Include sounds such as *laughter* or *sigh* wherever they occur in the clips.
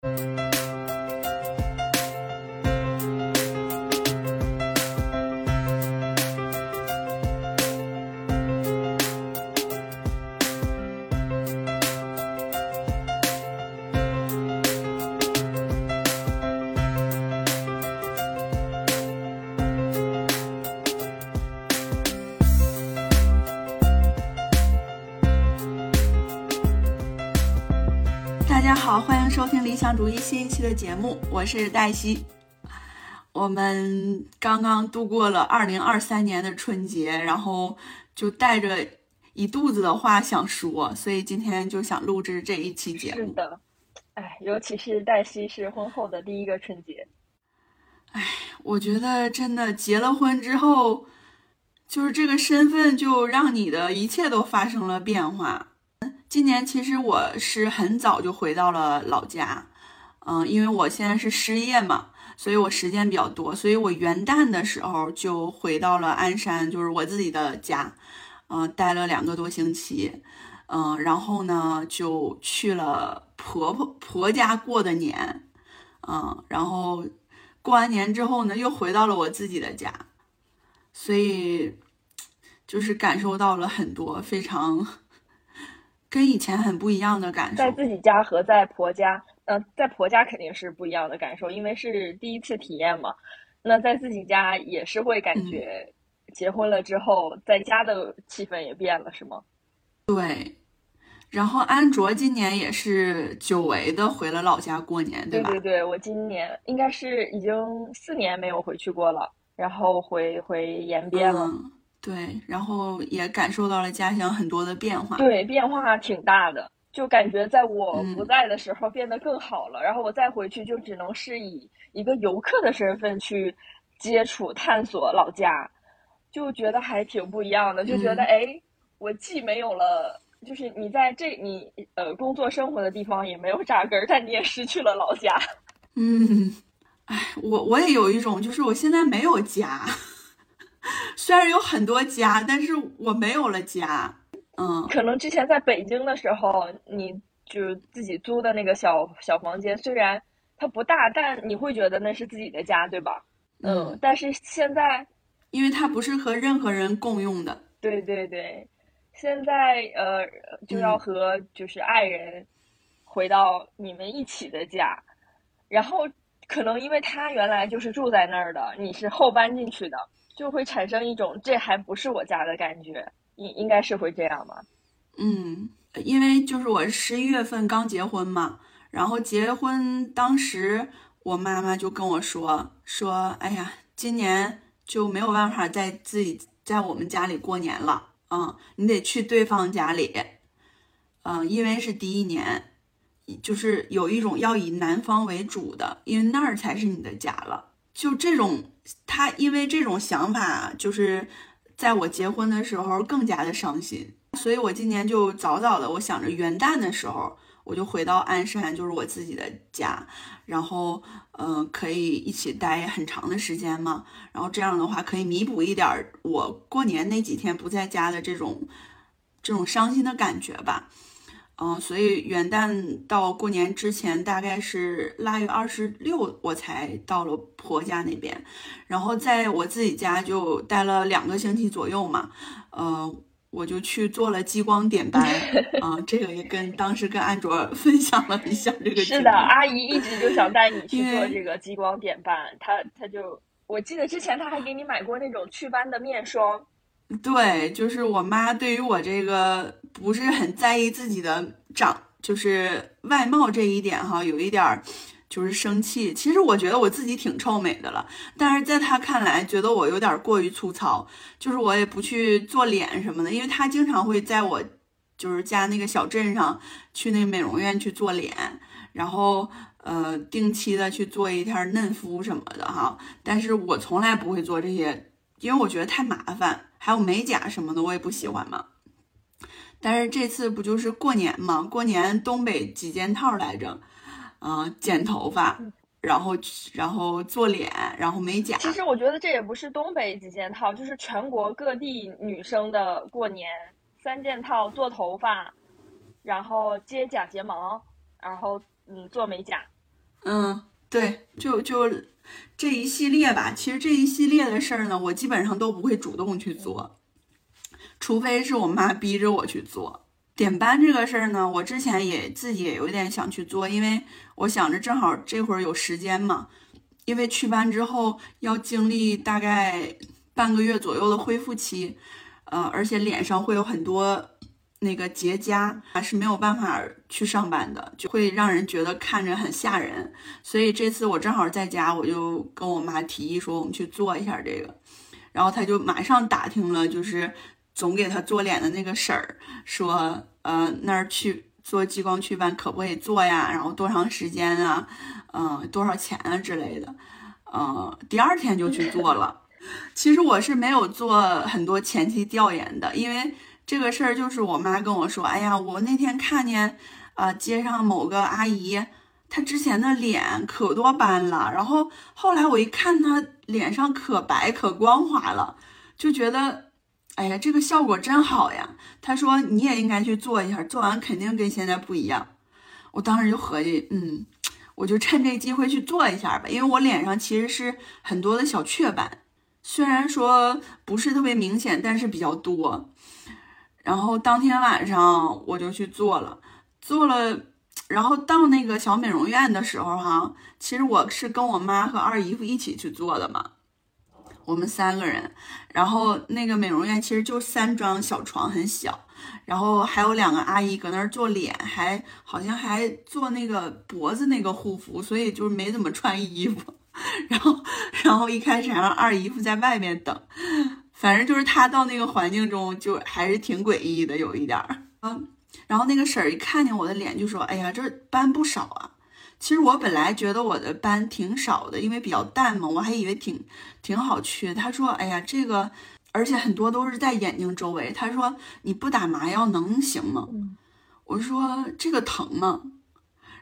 大主义新一期的节目，我是黛西。我们刚刚度过了二零二三年的春节，然后就带着一肚子的话想说，所以今天就想录制这一期节目。是的，哎，尤其是黛西是婚后的第一个春节，哎，我觉得真的结了婚之后，就是这个身份就让你的一切都发生了变化。今年其实我是很早就回到了老家，嗯，因为我现在是失业嘛，所以我时间比较多，所以我元旦的时候就回到了鞍山，就是我自己的家，嗯，待了两个多星期，嗯，然后呢就去了婆婆婆家过的年，嗯，然后过完年之后呢又回到了我自己的家，所以就是感受到了很多非常。*laughs* 跟以前很不一样的感受，在自己家和在婆家，嗯、在婆家肯定是不一样的感受，因为是第一次体验嘛。那在自己家也是会感觉，结婚了之后，在家的气氛也变了，是吗？对。然后安卓今年也是久违的回了老家过年，对吧？对对对，我今年应该是已经四年没有回去过了，然后回回延边了。嗯对，然后也感受到了家乡很多的变化。对，变化挺大的，就感觉在我嗯不在的时候变得更好了。然后我再回去，就只能是以一个游客的身份去接触、探索老家，就觉得还挺不一样的。就觉得，嗯哎，我既没有了，就是你在这你呃工作生活的地方也没有扎根儿，但你也失去了老家。嗯，哎，我我也有一种，就是我现在没有家，*laughs* 虽然有很多家，但是我没有了家。嗯，可能之前在北京的时候，你就自己租的那个小小房间，虽然它不大，但你会觉得那是自己的家，对吧？嗯，但是现在，因为它不是和任何人共用的。对对对，现在呃就要和就是爱人回到你们一起的家，然后可能因为他原来就是住在那儿的，你是后搬进去的，就会产生一种这还不是我家的感觉，应应该是会这样吧？嗯，因为就是我十一月份刚结婚嘛，然后结婚当时我妈妈就跟我说说，哎呀，今年就没有办法在自己在我们家里过年了，嗯，你得去对方家里，嗯，因为是第一年，就是有一种要以男方为主的，因为那儿才是你的家了。就这种，他因为这种想法，就是在我结婚的时候更加的伤心。所以我今年就早早的，我想着元旦的时候我就回到鞍山，就是我自己的家，然后嗯、可以一起待很长的时间嘛。然后这样的话可以弥补一点我过年那几天不在家的这种这种伤心的感觉吧。嗯、所以元旦到过年之前大概是腊月二十六，我才到了婆家那边，然后在我自己家就待了两个星期左右嘛，呃。我就去做了激光点 *laughs* 斑啊、这个也跟当时跟安卓分享了一下这个是的，阿姨一直就想带你 *laughs* 去做这个激光点斑，她她就我记得之前她还给你买过那种祛斑的面霜，对，就是我妈对于我这个不是很在意自己的长，就是外貌这一点哈，有一点儿就是生气。其实我觉得我自己挺臭美的了，但是在他看来，觉得我有点过于粗糙，就是我也不去做脸什么的，因为他经常会在我就是家那个小镇上去那美容院去做脸，然后呃定期的去做一下嫩肤什么的哈，但是我从来不会做这些，因为我觉得太麻烦，还有美甲什么的我也不喜欢嘛。但是这次不就是过年嘛？过年东北几件套来着，嗯、剪头发，然后然后做脸，然后美甲。其实我觉得这也不是东北几件套，就是全国各地女生的过年三件套：做头发，然后接假睫毛，然后嗯做美甲。嗯，对，就就这一系列吧。其实这一系列的事儿呢，我基本上都不会主动去做，除非是我妈逼着我去做。点班这个事儿呢，我之前也自己也有点想去做，因为我想着正好这会儿有时间嘛。因为去班之后要经历大概半个月左右的恢复期，呃，而且脸上会有很多那个结痂，还是没有办法去上班的，就会让人觉得看着很吓人。所以这次我正好在家，我就跟我妈提议说我们去做一下这个，然后她就马上打听了，就是总给她做脸的那个婶儿说，呃，那儿去做激光祛斑可不可以做呀？然后多长时间啊？嗯，多少钱啊之类的，嗯，第二天就去做了。其实我是没有做很多前期调研的，因为这个事儿就是我妈跟我说，哎呀，我那天看见啊街上某个阿姨，她之前的脸可多斑了，然后后来我一看她脸上可白可光滑了，就觉得，哎呀，这个效果真好呀。她说你也应该去做一下，做完肯定跟现在不一样。我当时就合计，嗯。我就趁这机会去做一下吧，因为我脸上其实是很多的小雀斑，虽然说不是特别明显，但是比较多。然后当天晚上我就去做了，做了，然后到那个小美容院的时候，哈，其实我是跟我妈和二姨夫一起去做的嘛。我们三个人，然后那个美容院其实就三张小床，很小，然后还有两个阿姨搁那儿做脸，还好像还做那个脖子那个护肤，所以就是没怎么穿衣服。然后，然后一开始还让二姨夫在外面等，反正就是他到那个环境中就还是挺诡异的，有一点儿。嗯，然后那个婶儿一看见我的脸就说：“哎呀，这斑不少啊。”其实我本来觉得我的斑挺少的，因为比较淡嘛，我还以为挺挺好去。他说：“哎呀，这个，而且很多都是在眼睛周围。”他说：“你不打麻药能行吗？”我说：“这个疼吗？”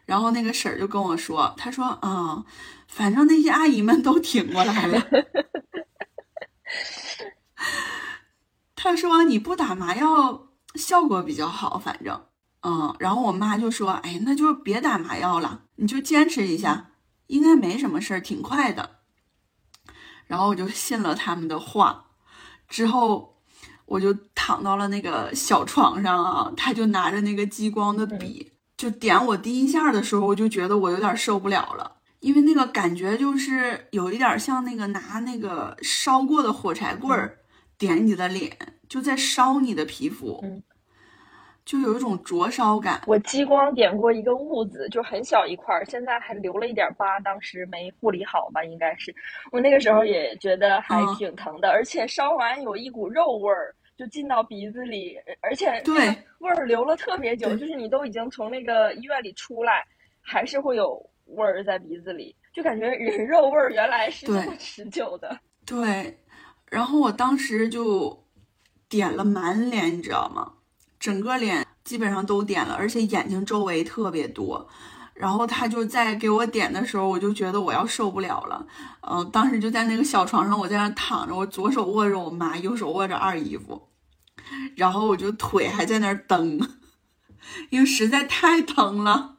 然后那个婶儿就跟我说：“他说啊，反正那些阿姨们都挺过来了。*laughs* 他说你不打麻药效果比较好，反正。”嗯，然后我妈就说：“哎，那就别打麻药了，你就坚持一下，应该没什么事儿，挺快的。”然后我就信了他们的话，之后我就躺到了那个小床上啊，他就拿着那个激光的笔，就点我第一下的时候，我就觉得我有点受不了了，因为那个感觉就是有一点像那个拿那个烧过的火柴棍儿点你的脸，就在烧你的皮肤。就有一种灼烧感。我激光点过一个痦子，就很小一块儿，现在还留了一点疤，当时没护理好吧？应该是。我那个时候也觉得还挺疼的，而且烧完有一股肉味儿，就进到鼻子里，而且对味儿留了特别久，就是你都已经从那个医院里出来，还是会有味儿在鼻子里，就感觉人 *laughs* 肉味儿原来是这么持久的。对，然后我当时就点了满脸，你知道吗？整个脸基本上都点了，而且眼睛周围特别多。然后他就在给我点的时候，我就觉得我要受不了了。嗯，当时就在那个小床上，我在那躺着，我左手握着我妈，右手握着二姨夫，然后我就腿还在那儿蹬，*laughs* 因为实在太疼了。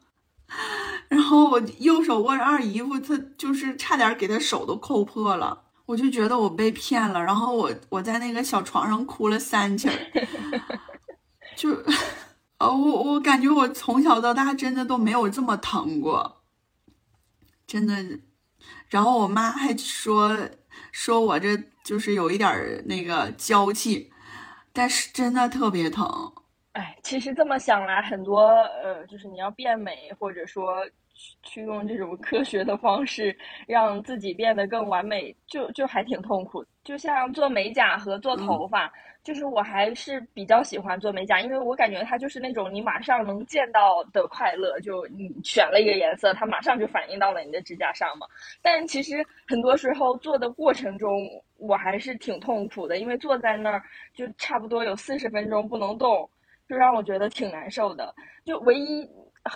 然后我右手握着二姨夫，他就是差点给他手都抠破了。我就觉得我被骗了。然后我我在那个小床上哭了三气儿。就，呃，我我感觉我从小到大真的都没有这么疼过，真的。然后我妈还说说我这就是有一点那个娇气，但是真的特别疼。哎，其实这么想来，很多呃，就是你要变美，或者说去用这种科学的方式让自己变得更完美，就就还挺痛苦。就像做美甲和做头发。就是我还是比较喜欢做美甲，因为我感觉它就是那种你马上能见到的快乐。就你选了一个颜色，它马上就反映到了你的指甲上嘛。但其实很多时候做的过程中，我还是挺痛苦的，因为坐在那儿就差不多有四十分钟不能动，就让我觉得挺难受的。就唯一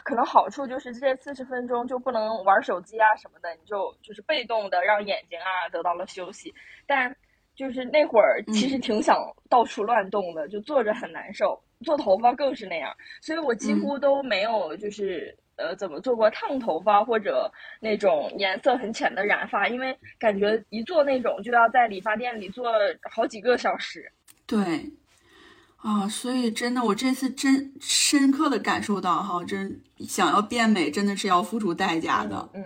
可能好处就是这四十分钟就不能玩手机啊什么的，你就就是被动的让眼睛啊得到了休息。但就是那会儿，其实挺想到处乱动的，就坐着很难受。做头发更是那样，所以我几乎都没有就是呃怎么做过烫头发或者那种颜色很浅的染发，因为感觉一做那种就要在理发店里做好几个小时。对，啊，所以真的，我这次真深刻的感受到哈，真想要变美真的是要付出代价的。嗯，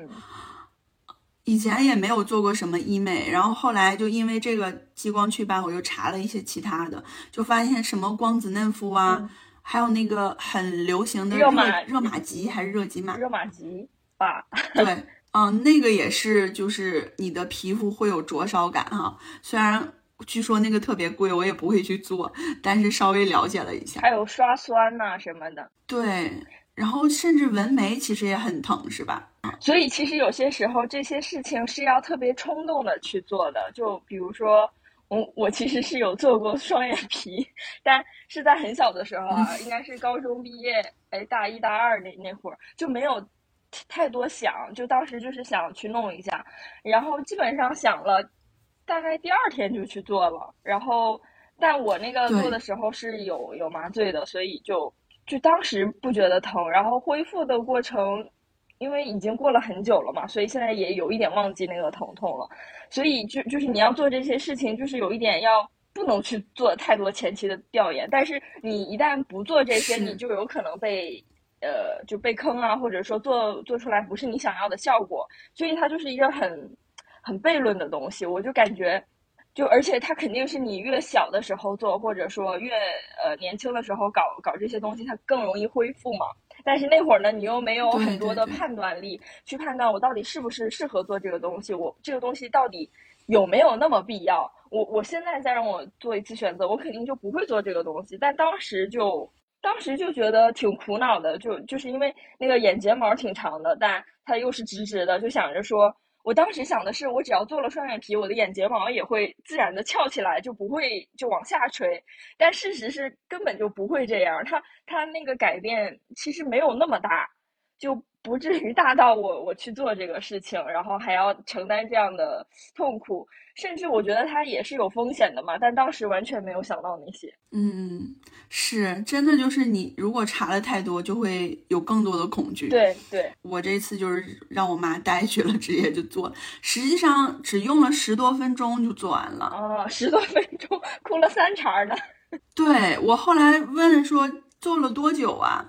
以前也没有做过什么医美，然后后来就因为这个激光祛斑，我又查了一些其他的，就发现什么光子嫩肤啊，还有那个很流行的热热玛吉还是热吉玛？热玛吉吧。对，嗯，那个也是，就是你的皮肤会有灼烧感哈，虽然。据说那个特别贵，我也不会去做，但是稍微了解了一下。还有刷酸呐什么的。对，然后甚至纹眉其实也很疼，是吧？所以其实有些时候这些事情是要特别冲动的去做的。就比如说，我我其实是有做过双眼皮，但是在很小的时候啊，*laughs* 应该是高中毕业，哎，大一大二那那会儿就没有太多想，就当时就是想去弄一下，然后基本上想了。大概第二天就去做了，然后，但我那个做的时候是有有麻醉的，所以就就当时不觉得疼，然后恢复的过程，因为已经过了很久了嘛，所以现在也有一点忘记那个疼痛了，所以就就是你要做这些事情，就是有一点要不能去做太多前期的调研，但是你一旦不做这些，你就有可能被呃就被坑啊，或者说做做出来不是你想要的效果，所以它就是一个很。很悖论的东西，我就感觉，就而且它肯定是你越小的时候做，或者说越呃年轻的时候搞搞这些东西，它更容易恢复嘛。但是那会儿呢，你又没有很多的判断力去判断我到底是不是适合做这个东西，我这个东西到底有没有那么必要？我我现在再让我做一次选择，我肯定就不会做这个东西。但当时就当时就觉得挺苦恼的，就就是因为那个眼睫毛挺长的，但它又是直直的，就想着说。我当时想的是，我只要做了双眼皮，我的眼睫毛也会自然的翘起来，就不会就往下垂。但事实是根本就不会这样，它它那个改变其实没有那么大，就不至于大到我我去做这个事情，然后还要承担这样的痛苦。甚至我觉得它也是有风险的嘛，但当时完全没有想到那些。嗯，是真的，就是你如果查的太多，就会有更多的恐惧。对对，我这次就是让我妈带去了，直接就做了，实际上只用了十多分钟就做完了。哦，十多分钟，哭了三茬呢。*laughs* 对我后来问说做了多久啊，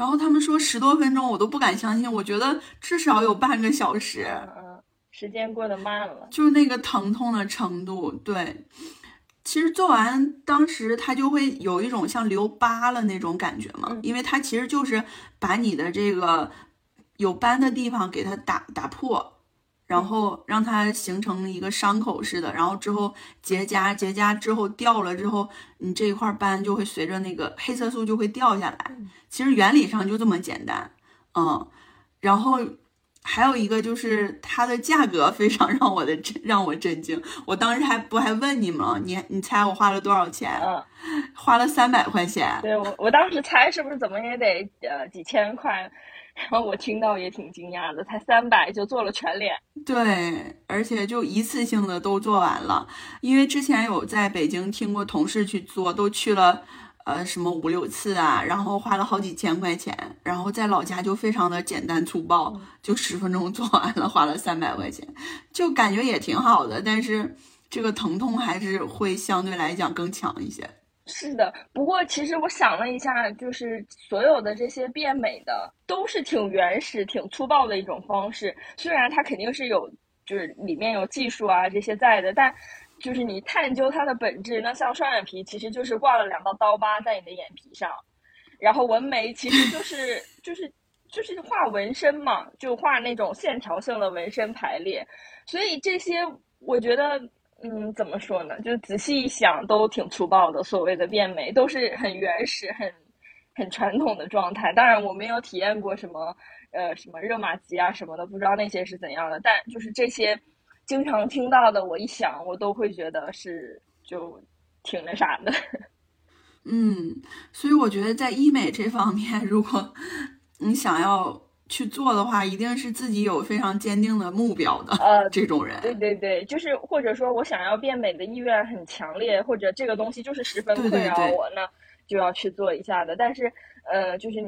然后他们说十多分钟，我都不敢相信，我觉得至少有半个小时。时间过得慢了，就是那个疼痛的程度。对，其实做完当时它就会有一种像留疤了那种感觉嘛，因为它其实就是把你的这个有斑的地方给它打打破，然后让它形成一个伤口似的，然后之后结痂，结痂之后掉了之后，你这一块斑就会随着那个黑色素就会掉下来。其实原理上就这么简单，嗯，然后。还有一个就是它的价格非常让我的震让我震惊，我当时还不还问你吗？你你猜我花了多少钱？嗯，花了三百块钱。对我我当时猜是不是怎么也得呃几千块，然后我听到也挺惊讶的，才三百就做了全脸。对，而且就一次性的都做完了，因为之前有在北京听过同事去做，都去了。呃，什么五六次啊，然后花了好几千块钱，然后在老家就非常的简单粗暴，就十分钟做完了，花了三百块钱，就感觉也挺好的，但是这个疼痛还是会相对来讲更强一些。是的，不过其实我想了一下，就是所有的这些变美的都是挺原始、挺粗暴的一种方式，虽然它肯定是有，就是里面有技术啊这些在的，但。就是你探究它的本质，那像双眼皮其实就是挂了两道刀疤在你的眼皮上，然后纹眉其实就是就是就是画纹身嘛，就画那种线条性的纹身排列，所以这些我觉得，嗯，怎么说呢？就仔细一想都挺粗暴的，所谓的变美都是很原始、很很传统的状态。当然我没有体验过什么呃什么热玛吉啊什么的，不知道那些是怎样的，但就是这些。经常听到的，我一想，我都会觉得是就挺那啥的。*laughs* 嗯，所以我觉得在医美这方面，如果你想要去做的话，一定是自己有非常坚定的目标的。呃，这种人，对对对，就是或者说我想要变美的意愿很强烈，或者这个东西就是十分困扰我，那就要去做一下的。但是，呃，就是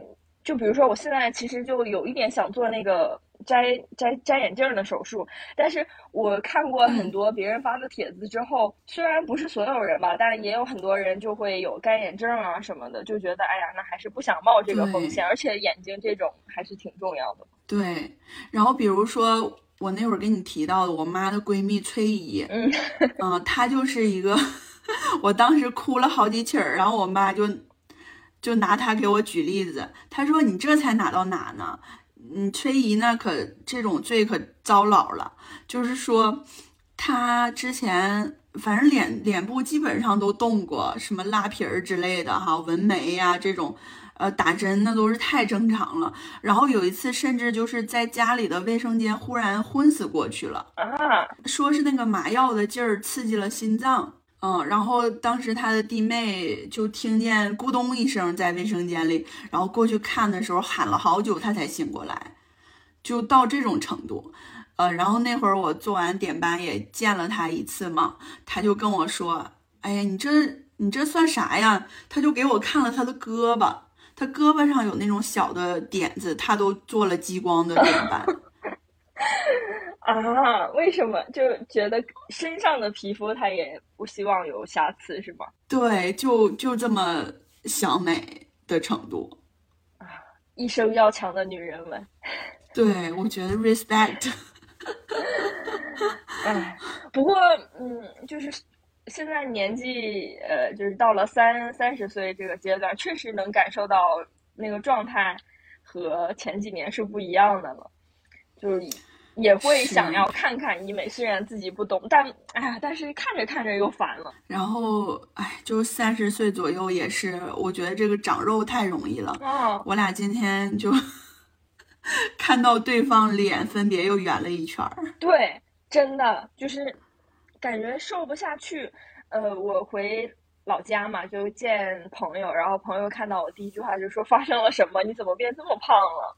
就比如说我现在其实就有一点想做那个摘摘摘眼镜的手术，但是我看过很多别人发的帖子之后，虽然不是所有人吧，但也有很多人就会有干眼症啊什么的，就觉得哎呀，那还是不想冒这个风险，而且眼睛这种还是挺重要的。对，然后比如说我那会儿给你提到的，我妈的闺蜜崔姨，嗯嗯，她就是一个，*laughs* 我当时哭了好几起儿，然后我妈就就拿她给我举例子，她说你这才哪到哪呢？嗯，崔姨呢可这种罪可遭老了，就是说她之前反正脸脸部基本上都动过，什么拉皮儿之类的哈，纹眉呀这种。呃，打针那都是太正常了。然后有一次，甚至就是在家里的卫生间忽然昏死过去了啊！说是那个麻药的劲儿刺激了心脏，嗯。然后当时他的弟妹就听见咕咚一声在卫生间里，然后过去看的时候喊了好久，他才醒过来，就到这种程度。呃，然后那会儿我做完点斑也见了他一次嘛，他就跟我说：“哎呀，你这你这算啥呀？”他就给我看了他的胳膊。他胳膊上有那种小的点子，他都做了激光的点斑。*laughs* *laughs* 啊？为什么？就觉得身上的皮肤他也不希望有瑕疵，是吗？对，就就这么想美的程度。啊，一生要强的女人们。*laughs* 对，我觉得 respect。*laughs* 哎，不过，嗯，就是。现在年纪，呃，就是到了三三十岁这个阶段，确实能感受到那个状态和前几年是不一样的了，就是也会想要看看医美，虽然自己不懂，但哎呀，但是看着看着又烦了。然后，哎，就三十岁左右也是，我觉得这个长肉太容易了。哦，我俩今天就 *laughs* 看到对方脸分别又圆了一圈儿。对，真的就是。感觉瘦不下去，呃，我回老家嘛，就见朋友，然后朋友看到我第一句话就说发生了什么？你怎么变这么胖了？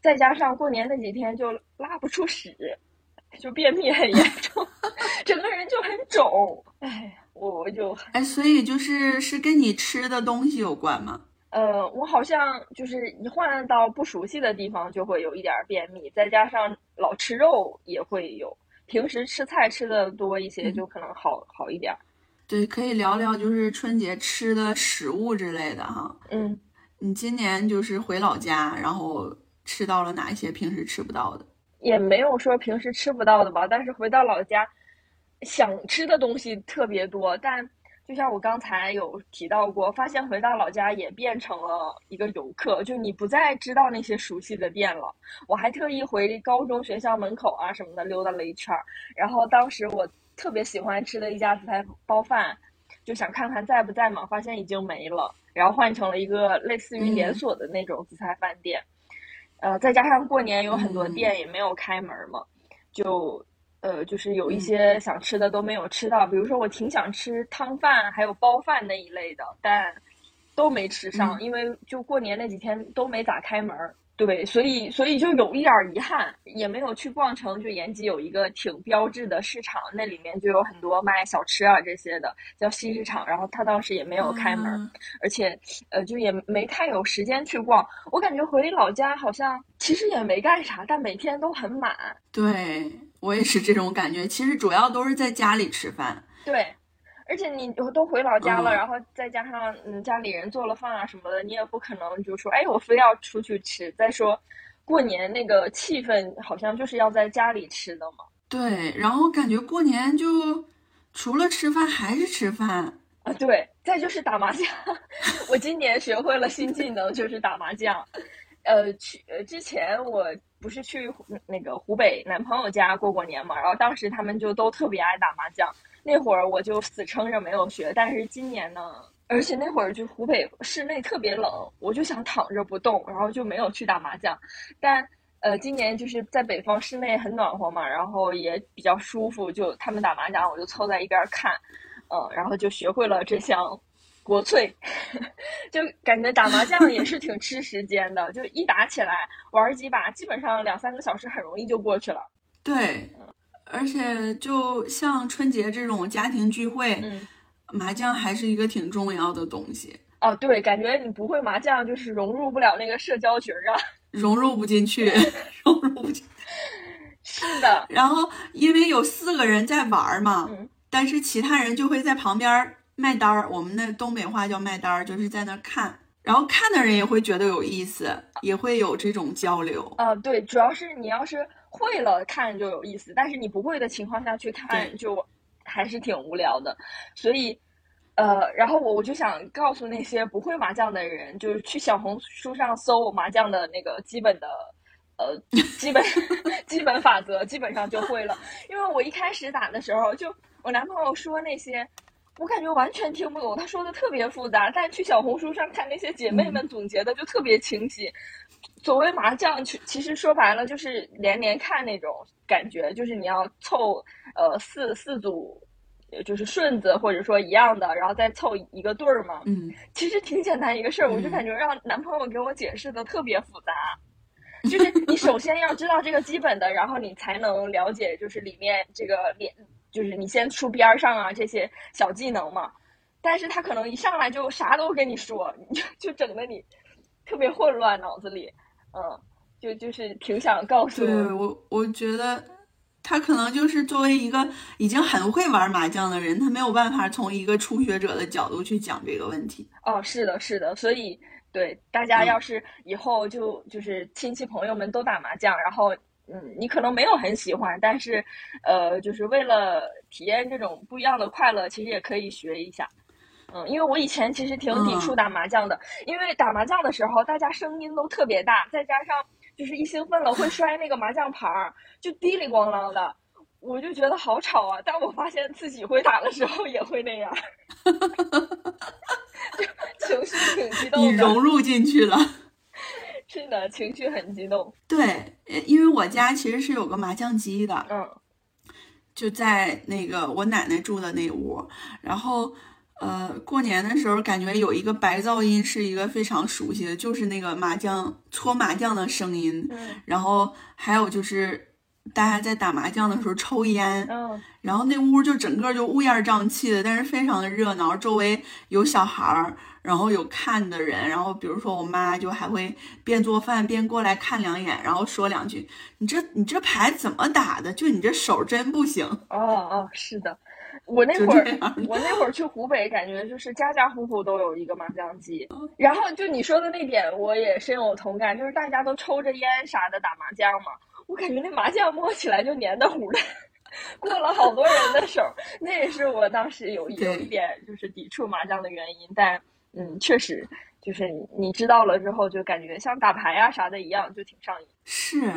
再加上过年那几天就拉不出屎，就便秘很严重，*laughs* 整个人就很肿。哎，我我就哎，所以就是是跟你吃的东西有关吗？呃，我好像就是一换到不熟悉的地方就会有一点便秘，再加上老吃肉也会有。平时吃菜吃的多一些，就可能好好一点。对，可以聊聊就是春节吃的食物之类的哈。嗯，你今年就是回老家，然后吃到了哪一些平时吃不到的？也没有说平时吃不到的吧，但是回到老家，想吃的东西特别多，但。就像我刚才有提到过，发现回到老家也变成了一个游客，就你不再知道那些熟悉的店了。我还特意回高中学校门口啊什么的溜达了一圈儿，然后当时我特别喜欢吃的一家紫菜包饭，就想看看在不在嘛，发现已经没了，然后换成了一个类似于连锁的那种紫菜饭店。呃，再加上过年有很多店也没有开门嘛，就。呃，就是有一些想吃的都没有吃到，比如说我挺想吃汤饭，还有包饭那一类的，但都没吃上，因为就过年那几天都没咋开门儿。对，所以所以就有一点遗憾，也没有去逛城。就延吉有一个挺标志的市场，那里面就有很多卖小吃啊这些的，叫西市场。然后他当时也没有开门，而且呃就也没太有时间去逛。我感觉回老家好像其实也没干啥，但每天都很满。对。我也是这种感觉，其实主要都是在家里吃饭。对，而且你都回老家了，然后再加上嗯家里人做了饭啊什么的，你也不可能就说哎我非要出去吃。再说，过年那个气氛好像就是要在家里吃的嘛。对，然后感觉过年就除了吃饭还是吃饭啊。对，再就是打麻将。*laughs* 我今年学会了新技能，就是打麻将。呃，去呃之前我。不是去那个湖北男朋友家过过年嘛，然后当时他们就都特别爱打麻将。那会儿我就死撑着没有学，但是今年呢，而且那会儿就湖北室内特别冷，我就想躺着不动，然后就没有去打麻将。但呃，今年就是在北方室内很暖和嘛，然后也比较舒服，就他们打麻将，我就凑在一边看，嗯，然后就学会了这项。国粹，*laughs* 就感觉打麻将也是挺吃时间的，就一打起来玩几把，基本上两三个小时很容易就过去了。对，而且就像春节这种家庭聚会，麻将还是一个挺重要的东西。哦，对，感觉你不会麻将，就是融入不了那个社交群啊，*laughs* 融入不进去，*laughs* 融入不进。*laughs* 是的。然后因为有四个人在玩嘛，嗯但是其他人就会在旁边卖单儿，我们那东北话叫卖单儿，就是在那看。然后看的人也会觉得有意思，也会有这种交流。啊、对，主要是你要是会了看就有意思，但是你不会的情况下去看就还是挺无聊的。所以，呃，然后我我就想告诉那些不会麻将的人，就是去小红书上搜麻将的那个基本的。呃，基本 *laughs* 基本法则基本上就会了，因为我一开始打的时候，就我男朋友说那些，我感觉完全听不懂，他说的特别复杂，但去小红书上看那些姐妹们总结的就特别清晰。所谓麻将，其其实说白了就是连连看那种感觉，就是你要凑呃四四组，呃就是顺子或者说一样的，然后再凑一个对儿嘛。嗯，其实挺简单一个事儿，我就嗯感觉让男朋友给我解释的特别复杂。就是你首先要知道这个基本的，然后你才能了解，就是里面这个连，就是你先出边儿上啊这些小技能嘛。但是他可能一上来就啥都跟你说，就就整的你特别混乱，脑子里，嗯，就就是挺想告诉对我，我觉得他可能就是作为一个已经很会玩麻将的人，他没有办法从一个初学者的角度去讲这个问题。哦，是的，是的，所以对大家要是以后就就是亲戚朋友们都打麻将，然后嗯，你可能没有很喜欢，但是呃，就是为了体验这种不一样的快乐，其实也可以学一下。嗯，因为我以前其实挺抵触打麻将的，因为打麻将的时候大家声音都特别大，再加上就是一兴奋了会摔那个麻将牌儿，就滴里咣啷的，我就觉得好吵啊。但我发现自己会打的时候也会那样，*laughs* 就情绪挺激动的。融入进去了。*laughs* 是的，情绪很激动。对，呃因为我家其实是有个麻将机的，嗯就在那个我奶奶住的那屋，然后。呃，过年的时候感觉有一个白噪音是一个非常熟悉的，就是那个麻将搓麻将的声音，嗯然后还有就是大家在打麻将的时候抽烟，嗯然后那屋就整个就乌烟瘴气的，但是非常的热闹，周围有小孩儿，然后有看的人，然后比如说我妈就还会边做饭边过来看两眼，然后说两句：“你这你这牌怎么打的？就你这手真不行。哦哦，是的。我那会儿，我那会儿去湖北，感觉就是家家户户都有一个麻将机。哦然后就你说的那点，我也深有同感，就是大家都抽着烟啥的打麻将嘛，我感觉那麻将摸起来就黏的糊的，过了好多人的手，那也是我当时有有一点就是抵触麻将的原因。但嗯，确实就是你你知道了之后，就感觉像打牌啊啥的一样，就挺上瘾。是，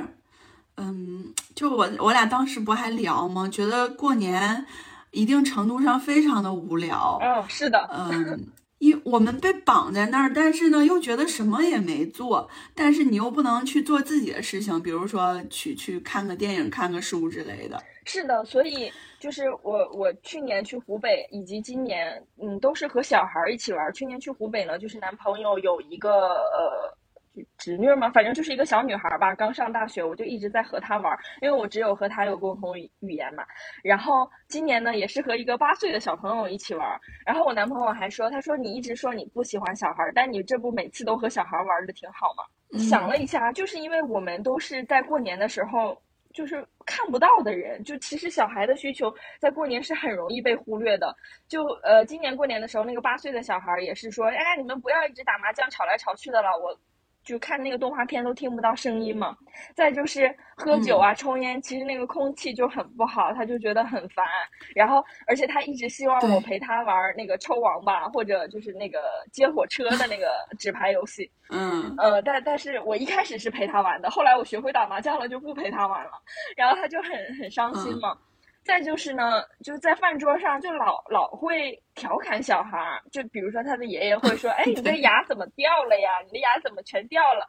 嗯，就我我俩当时不还聊吗？觉得过年一定程度上非常的无聊。嗯，是的，嗯，因我们被绑在那儿，但是呢，又觉得什么也没做，但是你又不能去做自己的事情，比如说去去看个电影、看个书之类的。是的，所以就是我我去年去湖北，以及今年，嗯，都是和小孩儿一起玩儿。去年去湖北呢，就是男朋友有一个呃侄女儿嘛，反正就是一个小女孩儿吧，刚上大学，我就一直在和她玩儿，因为我只有和她有共同语语言嘛。然后今年呢，也是和一个八岁的小朋友一起玩儿。然后我男朋友还说，他说你一直说你不喜欢小孩儿，但你这不每次都和小孩儿玩的挺好吗？想了一下，就是因为我们都是在过年的时候。就是看不到的人，就其实小孩的需求在过年是很容易被忽略的。就呃，今年过年的时候，那个八岁的小孩也是说，哎，你们不要一直打麻将吵来吵去的了，我就看那个动画片都听不到声音嘛。再就是喝酒啊、抽烟，其实那个空气就很不好，他就觉得很烦。然后，而且他一直希望我陪他玩那个抽王八或者就是那个接火车的那个 *laughs* 纸牌游戏。嗯，呃，但但是我一开始是陪他玩的，后来我学会打麻将了，就不陪他玩了，然后他就很很伤心嘛。再就是呢，就在饭桌上就老老会调侃小孩儿，就比如说他的爷爷会说：“ *laughs* 哎，你的牙怎么掉了呀？你的牙怎么全掉了？”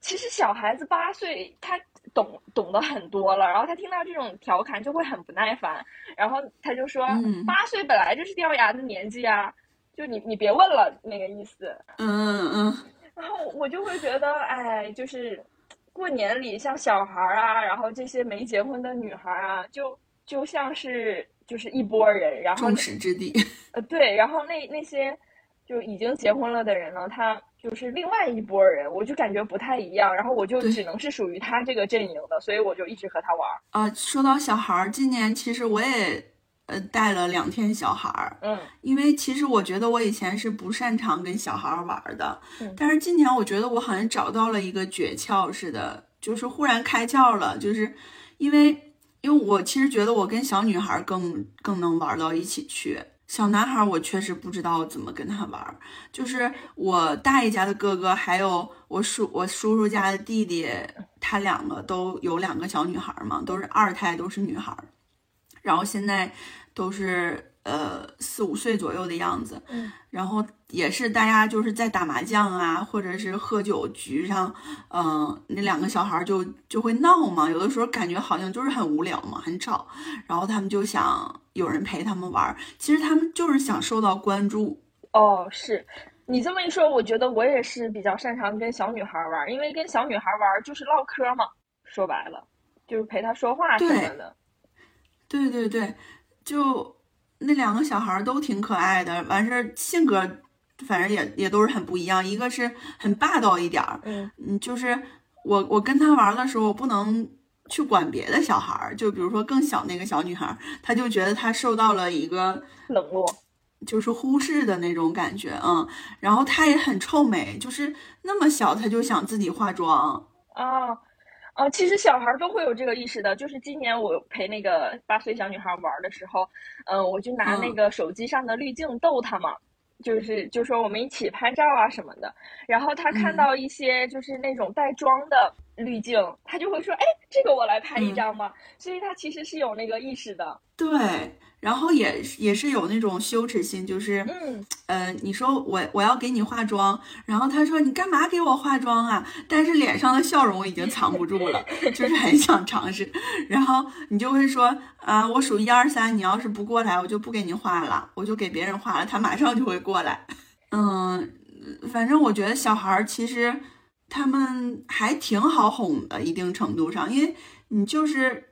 其实小孩子八岁，他懂懂得很多了，然后他听到这种调侃就会很不耐烦，然后他就说：“嗯八岁本来就是掉牙的年纪啊，就你你别问了那个意思。”嗯嗯嗯，然后我就会觉得，哎，就是过年里像小孩儿啊，然后这些没结婚的女孩儿啊，就就像是就是一拨人，然后众矢之的。呃对，然后那那些就已经结婚了的人呢，他就是另外一拨人，我就感觉不太一样。然后我就只能是属于他这个阵营的，所以我就一直和他玩。啊，说到小孩儿，今年其实我也呃带了两天小孩儿，嗯，因为其实我觉得我以前是不擅长跟小孩儿玩的，嗯但是今年我觉得我好像找到了一个诀窍似的，就是忽然开窍了，就是因为因为我其实觉得我跟小女孩更更能玩到一起去。小男孩我确实不知道怎么跟他玩，就是我大爷家的哥哥，还有我叔我叔叔家的弟弟，他两个都有两个小女孩嘛，都是二胎，都是女孩，然后现在都是呃四五岁左右的样子，嗯，然后也是大家就是在打麻将啊，或者是喝酒局上，嗯、那两个小孩就就会闹嘛，有的时候感觉好像就是很无聊嘛，很吵，然后他们就想有人陪他们玩，其实他们就是想受到关注，哦，是。你这么一说，我觉得我也是比较擅长跟小女孩玩，因为跟小女孩玩就是唠嗑嘛，说白了就是陪她说话什么的。对对对，就那两个小孩儿都挺可爱的，完事儿性格反正也也都是很不一样，一个是很霸道一点儿，嗯嗯，就是我我跟他玩的时候，我不能去管别的小孩儿，就比如说更小那个小女孩儿，她就觉得她受到了一个冷落。就是忽视的那种感觉，嗯，然后她也很臭美，就是那么小，她就想自己化妆，啊啊，其实小孩儿都会有这个意识的。就是今年我陪那个八岁小女孩玩的时候，嗯、我就拿那嗯个手机上的滤镜逗她嘛，就是就说我们一起拍照啊什么的。然后她看嗯到一些就是那种带妆的滤镜，他就会说：“哎，这个我来拍一嗯张吧。所以他其实是有那个意识的。对，然后也也是有那种羞耻心，就是。嗯，呃，你说我我要给你化妆，然后他说你干嘛给我化妆啊？但是脸上的笑容已经藏不住了，*laughs* 就是很想尝试。然后你就会说啊、我数一二三，你要是不过来，我就不给你画了，我就给别人画了，他马上就会过来。嗯，反正我觉得小孩儿其实他们还挺好哄的，一定程度上，因为你就是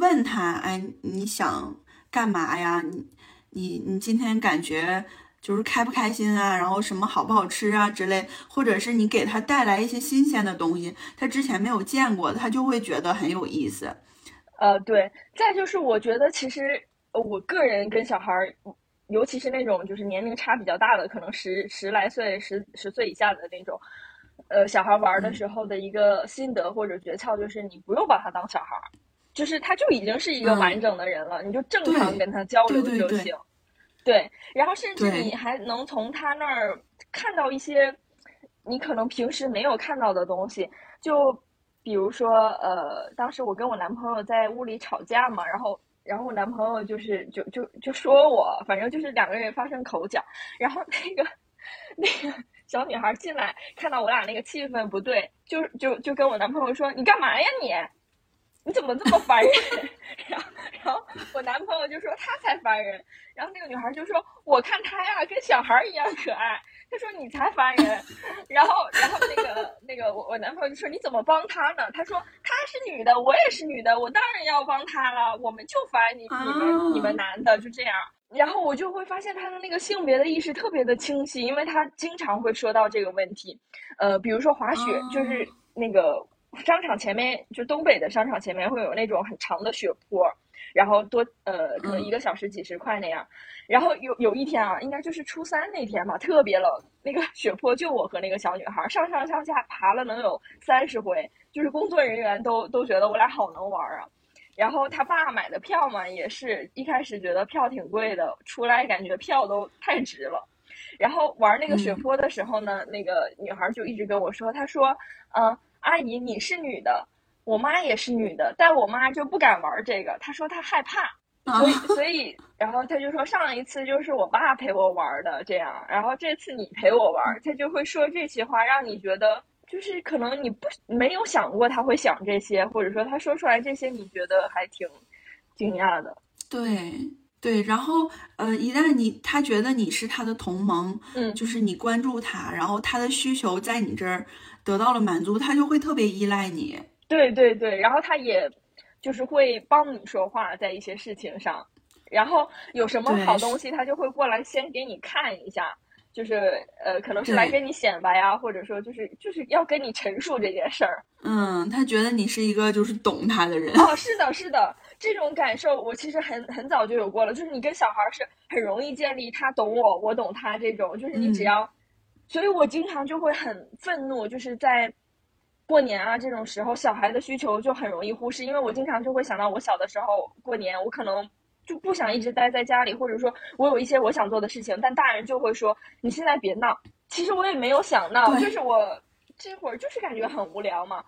问他，哎，你想干嘛呀？你你你今天感觉就是开不开心啊？然后什么好不好吃啊之类，或者是你给他带来一些新鲜的东西，他之前没有见过，他就会觉得很有意思。呃，对。再就是我觉得其实我个人跟小孩儿。尤其是那种就是年龄差比较大的，可能十十来岁、十十岁以下的那种，呃，小孩玩的嗯时候的一个心得或者诀窍，就是你不用把他当小孩儿，就是他就已经是一个嗯完整的人了，你就正常跟他交流就行。对，然后甚至你还能从他那儿看到一些你可能平时没有看到的东西，就比如说，呃，当时我跟我男朋友在屋里吵架嘛，然后。然后我男朋友就是就就就说我，反正就是两个人发生口角，然后那个 *laughs* 那个小女孩进来，看到我俩那个气氛不对，就就就跟我男朋友说：“你干嘛呀你？你怎么这么烦人？” *laughs* 然后然后我男朋友就说他才烦人，然后那个女孩就说：“我看他呀，跟小孩一样可爱。”他说你才烦人，*laughs* 然后然后那个那个我我男朋友就说你怎么帮他呢？他说他是女的，我也是女的，我当然要帮他了，我们就烦你你们你们男的就这样。然后我就会发现他的那个性别的意识特别的清晰，因为他经常会说到这个问题，呃，比如说滑雪，就是那个商场前面，就东北的商场前面会有那种很长的雪坡，然后多呃可能一个小时几十块那样。然后有有一天啊，应该就是初三那天吧，特别冷，那个 *laughs* 雪坡就我和那个小女孩上上上下爬了能有三十回，就是工作人员都都觉得我俩好能玩啊。然后他爸买的票嘛，也是一开始觉得票挺贵的，出来感觉票都太值了。然后玩那个雪坡的时候呢，那个女孩就一直跟我说，她说：“嗯、呃，阿姨你是女的，我妈也是女的，但我妈就不敢玩这个，她说她害怕。”所以，所以，然后她就说，上一次就是我爸陪我玩的这样，然后这次你陪我玩，她就会说这些话，让你觉得就是可能你不没有想过他会想这些，或者说他说出来这些，你觉得还挺惊讶的。对对，然后呃，一旦你他觉得你是他的同盟，嗯，就是你关注他，然后他的需求在你这儿得到了满足，他就会特别依赖你。对对对，然后他也。就是会帮你说话，在一些事情上，然后有什么好东西，他就会过来先给你看一下。就是呃，可能是来跟你显摆呀，或者说就是就是要跟你陈述这件事儿。嗯，他觉得你是一个就是懂他的人。哦，*laughs* 是的，是的，这种感受我其实很很早就有过了。就是你跟小孩是很容易建立他懂我，我懂他这种，就是你只要，所以我经常就会很愤怒，就是在过年啊这种时候，小孩的需求就很容易忽视，因为我经常就会想到我小的时候过年，我可能。就不想一直待在家里，或者说我有一些我想做的事情，但大人就会说你现在别闹。其实我也没有想闹，就是我这会儿就是感觉很无聊嘛。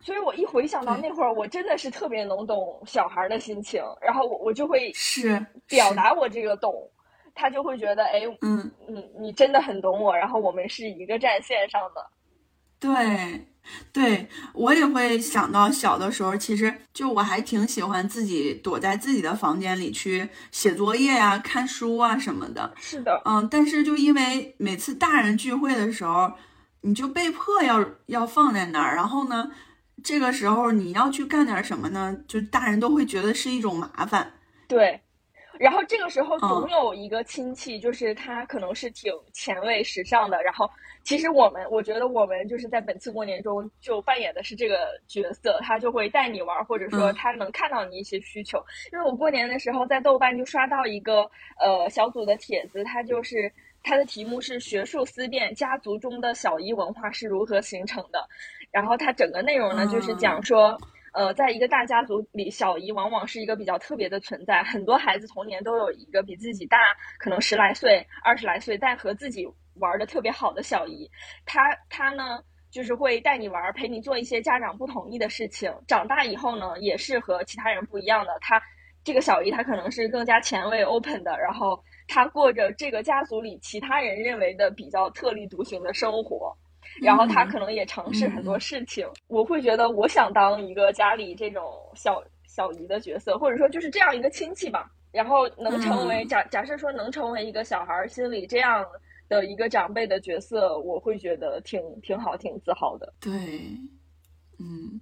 所以我一回想到那会儿，我真的是特别能懂小孩的心情，然后我我就会是表达我这个懂，他就会觉得哎，嗯嗯，你真的很懂我，然后我们是一个战线上的。对。对我也会想到小的时候，其实就我还挺喜欢自己躲在自己的房间里去写作业呀、看书啊什么的。是的，嗯，但是就因为每次大人聚会的时候，你就被迫要要放在那儿，然后呢，这个时候你要去干点什么呢？就大人都会觉得是一种麻烦。对。然后这个时候总有一个亲戚，就是他可能是挺前卫时尚的。然后其实我们，我觉得我们就是在本次过年中就扮演的是这个角色，他就会带你玩，或者说他能看到你一些需求。因为我过年的时候在豆瓣就刷到一个呃小组的帖子，他就是他的题目是“学术思辨：家族中的小姨文化是如何形成的”，然后他整个内容呢就是讲说。呃，在一个大家族里，小姨往往是一个比较特别的存在。很多孩子童年都有一个比自己大可能十来岁、二十来岁，但和自己玩的特别好的小姨。她她呢，就是会带你玩，陪你做一些家长不同意的事情。长大以后呢，也是和其他人不一样的。她这个小姨，她可能是更加前卫、open 的，然后她过着这个家族里其他人认为的比较特立独行的生活。然后他可能也尝试很多事情，我会觉得我想当一个家里这种小小姨的角色，或者说就是这样一个亲戚吧。然后能成为假假设说能成为一个小孩心里这样的一个长辈的角色，我会觉得挺挺好，挺自豪的。对，嗯，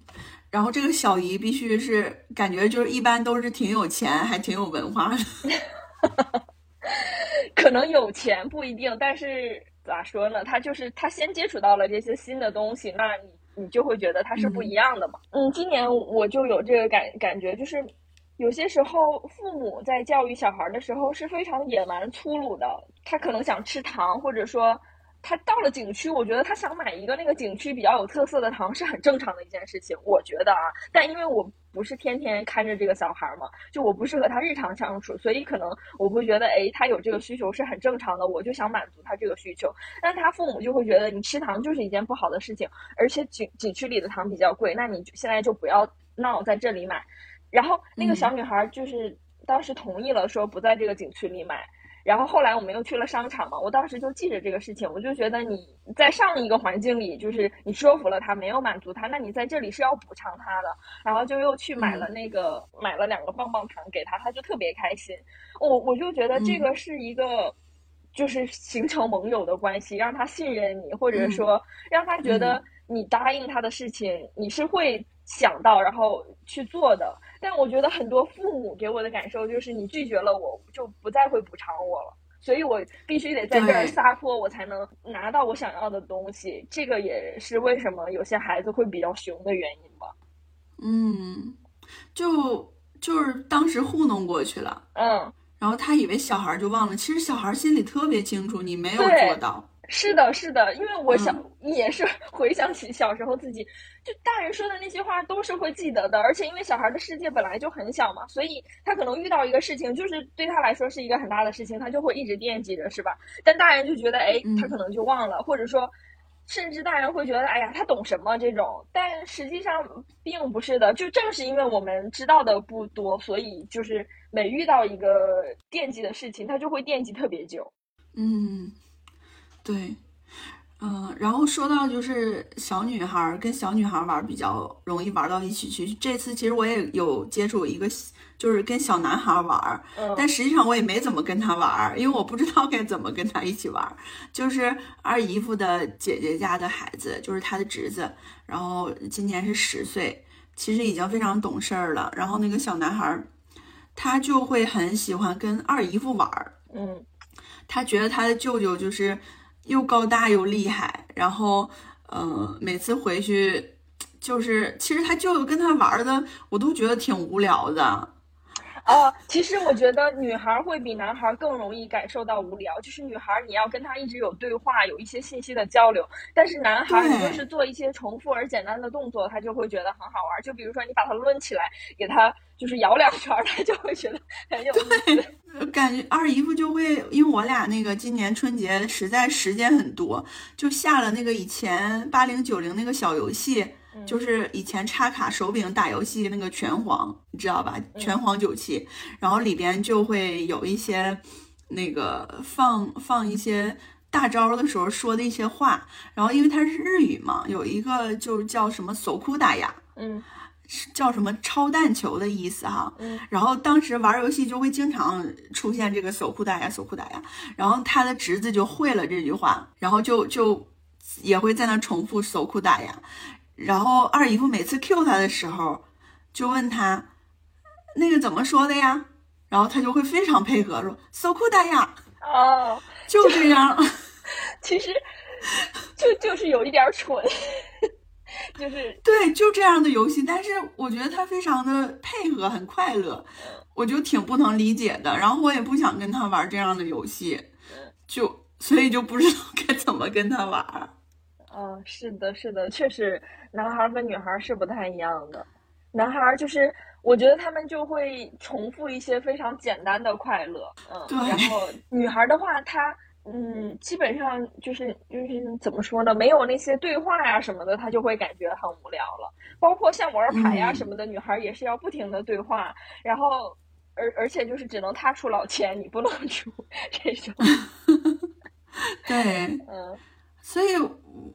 然后这个小姨必须是感觉就是一般都是挺有钱，还挺有文化的，*laughs* 可能有钱不一定，但是。咋说呢？他就是他先接触到了这些新的东西，那你你就会觉得它是不一样的嘛。嗯，今年我就有这个感感觉，就是有些时候父母在教育小孩的时候是非常野蛮粗鲁的，他可能想吃糖，或者说。他到了景区，我觉得他想买一个那个景区比较有特色的糖是很正常的一件事情，我觉得啊。但因为我不是天天看着这个小孩嘛，就我不是和他日常相处，所以可能我会觉得，哎，他有这个需求是很正常的，我就想满足他这个需求。但他父母就会觉得你吃糖就是一件不好的事情，而且景景区里的糖比较贵，那你现在就不要闹在这里买。然后那个小女孩就是当时同意了，说不在这个景区里买。然后后来我们又去了商场嘛，我当时就记着这个事情，我就觉得你在上一个环境里，就是你说服了他，没有满足他，那你在这里是要补偿他的。然后就又去买了那个，买了两个棒棒糖给他，他就特别开心。我我就觉得这个是一个，就是形成盟友的关系，让他信任你，或者说让他觉得你答应他的事情，你是会想到然后去做的。但我觉得很多父母给我的感受就是，你拒绝了我，就不再会补偿我了，所以我必须得在这儿撒泼，我才能拿到我想要的东西。这个也是为什么有些孩子会比较熊的原因吧。嗯，就就是当时糊弄过去了，嗯，然后他以为小孩就忘了，其实小孩心里特别清楚，你没有做到。是的，是的，因为我想也是 *laughs* 回想起小时候自己，就大人说的那些话都是会记得的，而且因为小孩的世界本来就很小嘛，所以他可能遇到一个事情，就是对他来说是一个很大的事情，他就会一直惦记着，是吧？但大人就觉得，哎，他可能就忘了，或者说，甚至大人会觉得，哎呀，他懂什么这种，但实际上并不是的，就正是因为我们知道的不多，所以就是每遇到一个惦记的事情，他就会惦记特别久，嗯。对，嗯，然后说到就是小女孩跟小女孩玩比较容易玩到一起去。这次其实我也有接触一个，就是跟小男孩玩，但实际上我也没怎么跟他玩，因为我不知道该怎么跟他一起玩。就是二姨夫的姐姐家的孩子，就是他的侄子，然后今年是十岁，其实已经非常懂事儿了。然后那个小男孩，他就会很喜欢跟二姨夫玩，嗯。他觉得他的舅舅就是又高大又厉害，然后嗯，每次回去就是其实他舅舅跟他玩的，我都觉得挺无聊的。哦，其实我觉得女孩会比男孩更容易感受到无聊。就是女孩，你要跟她一直有对话，有一些信息的交流。但是男孩，你就是做一些重复而简单的动作，他就会觉得很好玩。就比如说，你把他抡起来，给他就是摇两圈，*laughs* 他就会觉得很有意思。感觉二姨夫就会，因为我俩那个今年春节实在时间很多，就下了那个以前八零九零那个小游戏。就是以前插卡手柄打游戏那个拳皇，你知道吧？拳皇九七，然后里边就会有一些那个放放一些大招的时候说的一些话，然后因为它是日语嘛，有一个就叫什么“手库打呀”，嗯，叫什么超弹球的意思哈。嗯，然后当时玩游戏就会经常出现这个“手库打呀，手库打呀”，然后他的侄子就会了这句话，然后就就也会在那重复“手库打呀”。然后二姨夫每次 Q 他的时候，就问他那个怎么说的呀？然后他就会非常配合说 “so cool 呀”。哦，就这样。*laughs* 其实就就是有一点蠢，就是对，就这样的游戏。但是我觉得他非常的配合，很快乐，我就挺不能理解的。然后我也不想跟他玩这样的游戏，就所以就不知道该怎么跟他玩。嗯，是的，是的，确实，男孩和女孩是不太一样的。男孩就是，我觉得他们就会重复一些非常简单的快乐，嗯，然后 *laughs* 女孩的话，她，嗯，基本上就是就是怎么说呢，没有那些对话呀什么的，她就会感觉很无聊了。包括像玩牌呀什么的，女孩也是要不停的对话，然后而而且就是只能他出老千，你不能出这种。*laughs* 对，嗯。所以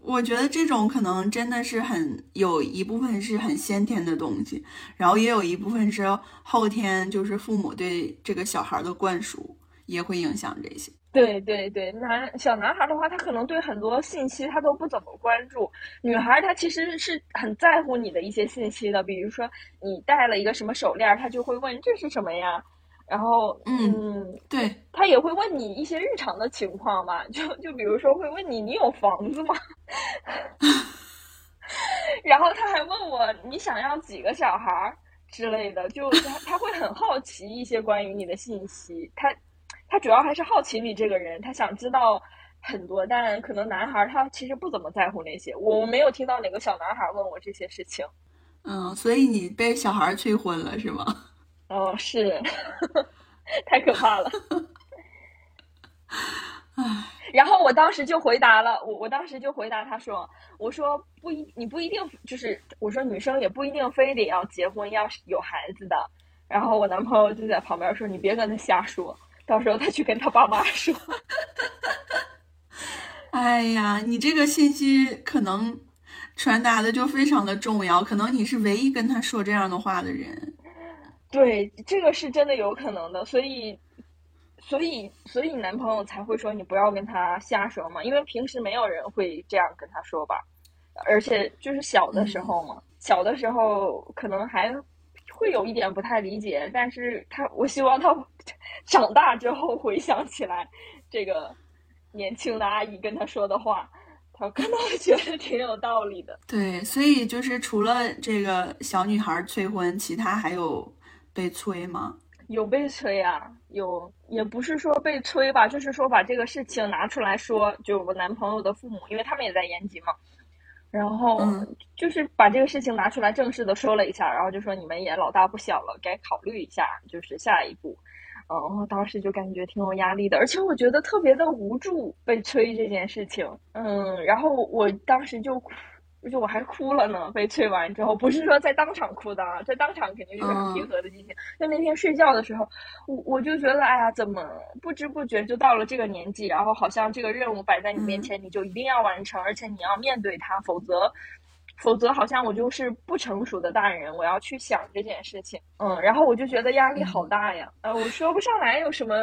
我觉得这种可能真的是很有一部分是很先天的东西，然后也有一部分是后天，就是父母对这个小孩的灌输也会影响这些。对对对，男小男孩的话，他可能对很多信息他都不怎么关注，女孩她其实是很在乎你的一些信息的，比如说你戴了一个什么手链，她就会问这是什么呀。然后，嗯，对他也会问你一些日常的情况嘛，就就比如说会问你你有房子吗？*laughs* 然后他还问我你想要几个小孩儿之类的，就 *laughs* 他他会很好奇一些关于你的信息，他他主要还是好奇你这个人，他想知道很多，但可能男孩他其实不怎么在乎那些，我没有听到哪个小男孩问我这些事情。嗯，所以你被小孩催婚了是吗？哦，是，*laughs* 太可怕了。然后我当时就回答了，我我当时就回答他说：“我说不一，你不一定就是我说女生也不一定非得要结婚要有孩子的。”然后我男朋友就在旁边说：“你别跟他瞎说，到时候他去跟他爸妈说。*laughs* ”哎呀，你这个信息可能传达的就非常的重要，可能你是唯一跟他说这样的话的人。对，这个是真的有可能的，所以，所以，所以你男朋友才会说你不要跟他瞎说嘛，因为平时没有人会这样跟他说吧，而且就是小的时候嘛，小的时候可能还会有一点不太理解，但是他，我希望他长大之后回想起来这个年轻的阿姨跟他说的话，他可能会觉得挺有道理的。对，所以就是除了这个小女孩催婚，其他还有。被催吗？有被催啊，有也不是说被催吧，就是说把这个事情拿出来说，就我男朋友的父母，因为他们也在延吉嘛，然后就是把这个事情拿出来正式的说了一下，然后就说你们也老大不小了，该考虑一下，就是下一步。嗯，当时就感觉挺有压力的，而且我觉得特别的无助，被催这件事情。嗯，然后我当时就。就我还哭了呢，被催完之后，不是说在当场哭的啊，在当场肯定就是很平和的心情。就那天睡觉的时候，我我就觉得，哎呀，怎么不知不觉就到了这个年纪，然后好像这个任务摆在你面前，你就一定要完成，而且你要面对它，否则，否则好像我就是不成熟的大人，我要去想这件事情。嗯，然后我就觉得压力好大呀，呃，我说不上来有什么。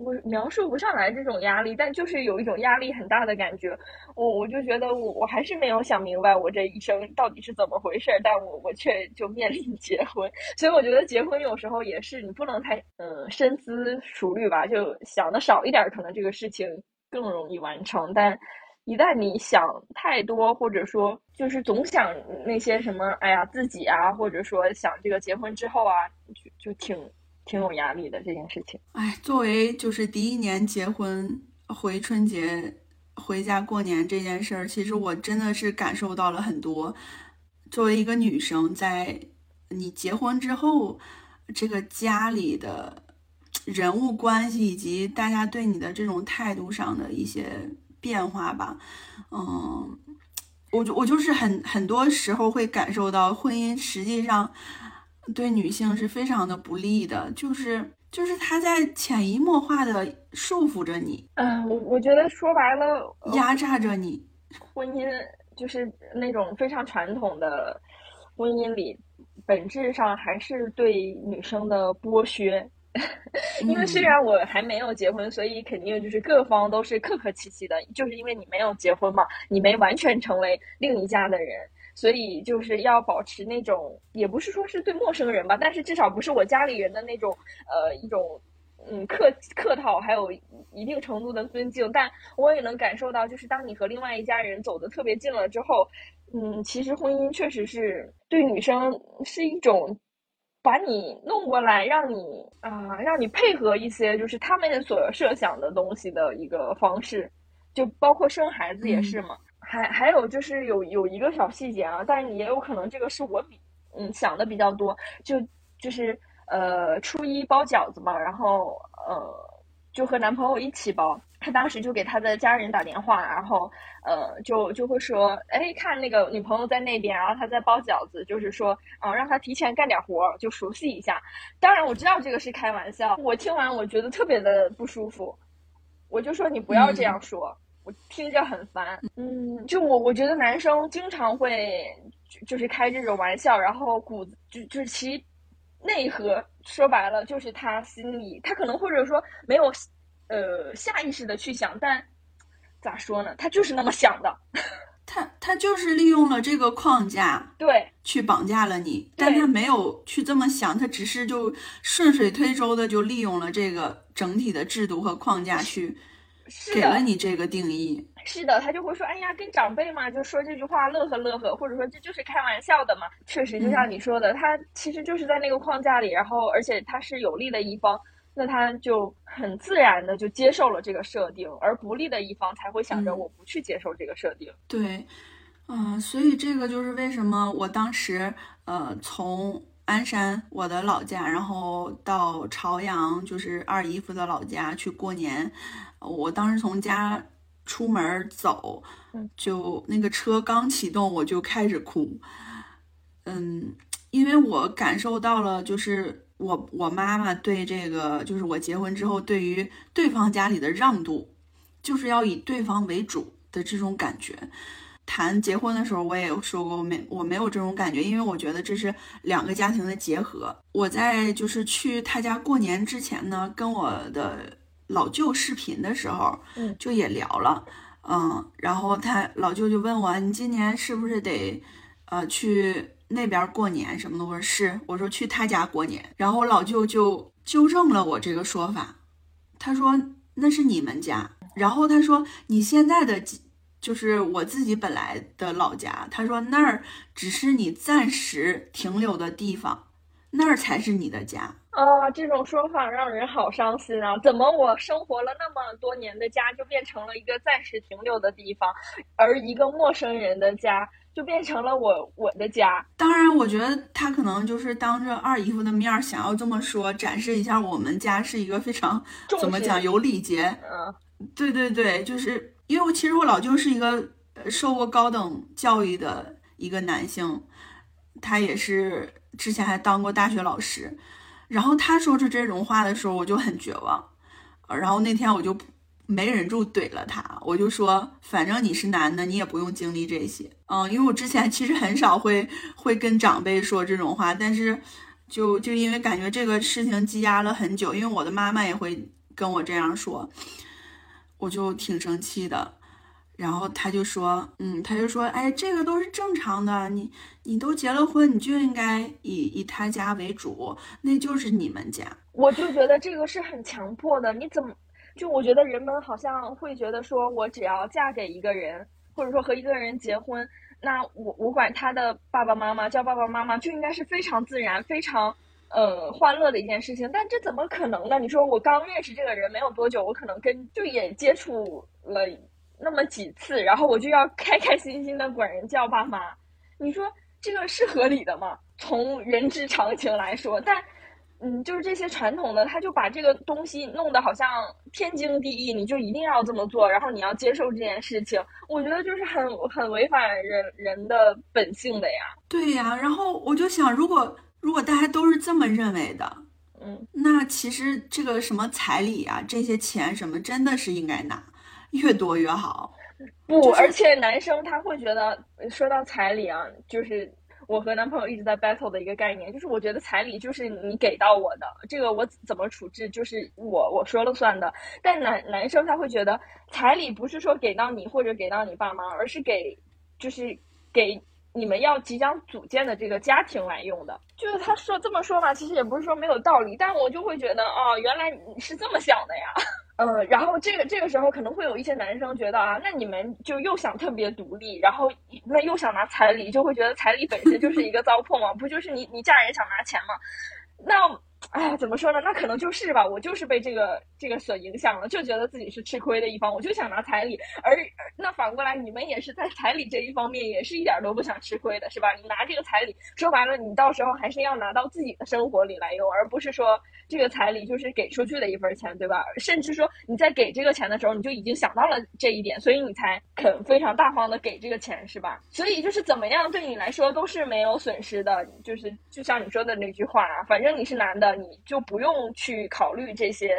我描述不上来这种压力，但就是有一种压力很大的感觉。我我就觉得我我还是没有想明白我这一生到底是怎么回事，但我我却就面临结婚。所以我觉得结婚有时候也是你不能太嗯深思熟虑吧，就想的少一点，可能这个事情更容易完成。但一旦你想太多，或者说就是总想那些什么，哎呀自己啊，或者说想这个结婚之后啊，就就挺。挺有压力的这件事情。哎，作为就是第一年结婚回春节回家过年这件事儿，其实我真的是感受到了很多。作为一个女生，在你结婚之后，这个家里的人物关系以及大家对你的这种态度上的一些变化吧。嗯，我就我就是很很多时候会感受到婚姻实际上。对女性是非常的不利的，就是就是他在潜移默化的束缚着你。嗯，我我觉得说白了，压榨着你。婚姻就是那种非常传统的婚姻里，本质上还是对女生的剥削。*laughs* 因为虽然我还没有结婚，所以肯定就是各方都是客客气气的，就是因为你没有结婚嘛，你没完全成为另一家的人。所以就是要保持那种，也不是说是对陌生人吧，但是至少不是我家里人的那种，呃，一种，嗯，客客套，还有一定程度的尊敬。但我也能感受到，就是当你和另外一家人走得特别近了之后，嗯，其实婚姻确实是对女生是一种，把你弄过来，让你啊，让你配合一些就是他们所设想的东西的一个方式，就包括生孩子也是嘛。还还有就是有有一个小细节啊，但是也有可能这个是我比嗯想的比较多，就就是呃初一包饺子嘛，然后呃就和男朋友一起包，他当时就给他的家人打电话，然后呃就就会说，哎看那个女朋友在那边，然后他在包饺子，就是说啊让他提前干点活，就熟悉一下。当然我知道这个是开玩笑，我听完我觉得特别的不舒服，我就说你不要这样说。我听着很烦，嗯，就我我觉得男生经常会就是开这种玩笑，然后骨子就就是其内核说白了就是他心里他可能或者说没有呃下意识的去想，但咋说呢？他就是那么想的，*laughs* 他他就是利用了这个框架对去绑架了你，但他没有去这么想，他只是就顺水推舟的就利用了这个整体的制度和框架去。给了你这个定义，是的，他就会说，哎呀，跟长辈嘛，就说这句话乐呵乐呵，或者说这就是开玩笑的嘛。确实，就像你说的，他其实就是在那个框架里，然后而且他是有利的一方，那他就很自然的就接受了这个设定，而不利的一方才会想着我不去接受这个设定。对，嗯，所以这个就是为什么我当时呃从。鞍山，我的老家，然后到朝阳，就是二姨夫的老家去过年。我当时从家出门走，就那个车刚启动，我就开始哭。嗯，因为我感受到了，就是我我妈妈对这个，就是我结婚之后对于对方家里的让渡，就是要以对方为主的这种感觉。谈结婚的时候，我也有说过，我没我没有这种感觉，因为我觉得这是两个家庭的结合。我在就是去他家过年之前呢，跟我的老舅视频的时候，嗯，就也聊了，嗯，然后他老舅就问我，你今年是不是得，呃，去那边过年什么的？我说是，我说去他家过年。然后我老舅就纠正了我这个说法，他说那是你们家。然后他说你现在的。就是我自己本来的老家，他说那儿只是你暂时停留的地方，那儿才是你的家啊！这种说法让人好伤心啊！怎么我生活了那么多年的家就变成了一个暂时停留的地方，而一个陌生人的家就变成了我我的家？当然，我觉得他可能就是当着二姨夫的面想要这么说，展示一下我们家是一个非常怎么讲有礼节。嗯，对对对，就是。因为我其实我老舅是一个受过高等教育的一个男性，他也是之前还当过大学老师。然后他说出这种话的时候，我就很绝望。然后那天我就没忍住怼了他，我就说：“反正你是男的，你也不用经历这些。”嗯，因为我之前 *laughs* 其实很少会会跟长辈说这种话，但是就就因为感觉这个事情积压了很久，因为我的妈妈也会。跟我这样说，我就挺生气的。然后他就说，嗯，他就说，哎，这个都是正常的，你你都结了婚，你就应该以以他家为主，那就是你们家。我就觉得这个是很强迫的，你怎么就我觉得人们好像会觉得说，我只要嫁给一个人，或者说和一个人结婚，那我我管他的爸爸妈妈叫爸爸妈妈，就应该是非常自然、非常呃欢乐的一件事情。但这怎么可能呢？你说我刚认识这个人没有多久，我可能跟就也接触了。那么几次，然后我就要开开心心的管人叫爸妈，你说这个是合理的吗？从人之常情来说，但，嗯，就是这些传统的，他就把这个东西弄得好像天经地义，你就一定要这么做，然后你要接受这件事情，我觉得就是很很违反人人的本性的呀。对呀，然后我就想，如果如果大家都是这么认为的，嗯，那其实这个什么彩礼啊，这些钱什么，真的是应该拿。越多越好，不，而且男生他会觉得，说到彩礼啊，就是我和男朋友一直在 battle 的一个概念，就是我觉得彩礼就是你给到我的，这个我怎么处置就是我我说了算的。但男男生他会觉得彩礼不是说给到你或者给到你爸妈，而是给就是给你们要即将组建的这个家庭来用的。就是他说这么说嘛，其实也不是说没有道理，但我就会觉得哦，原来你是这么想的呀。呃，然后这个这个时候可能会有一些男生觉得啊，那你们就又想特别独立，然后那又想拿彩礼，就会觉得彩礼本身就是一个糟粕嘛，不就是你你嫁人想拿钱吗？那。哎，怎么说呢？那可能就是吧，我就是被这个这个所影响了，就觉得自己是吃亏的一方，我就想拿彩礼。而那反过来，你们也是在彩礼这一方面，也是一点都不想吃亏的，是吧？你拿这个彩礼，说白了，你到时候还是要拿到自己的生活里来用，而不是说这个彩礼就是给出去的一份钱，对吧？甚至说你在给这个钱的时候，你就已经想到了这一点，所以你才肯非常大方的给这个钱，是吧？所以就是怎么样对你来说都是没有损失的，就是就像你说的那句话啊，反正你是男的。你就不用去考虑这些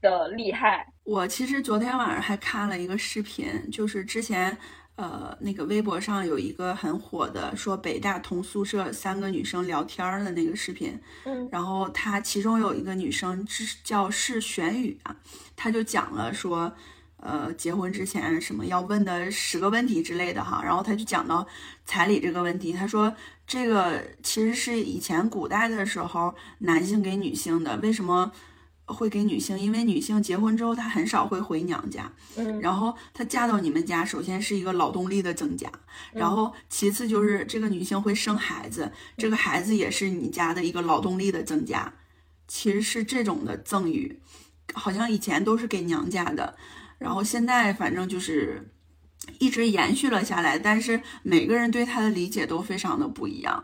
的厉害。我其实昨天晚上还看了一个视频，就是之前呃那个微博上有一个很火的，说北大同宿舍三个女生聊天的那个视频。嗯，然后她其中有一个女生叫是玄宇啊，她就讲了说。呃，结婚之前什么要问的十个问题之类的哈，然后她就讲到彩礼这个问题，她说这个其实是以前古代的时候男性给女性的，为什么会给女性？因为女性结婚之后她很少会回娘家，嗯，然后她嫁到你们家，首先是一个劳动力的增加，然后其次就是这个女性会生孩子，这个孩子也是你家的一个劳动力的增加，其实是这种的赠与，好像以前都是给娘家的。然后现在反正就是一直延续了下来，但是每个人对他的理解都非常的不一样，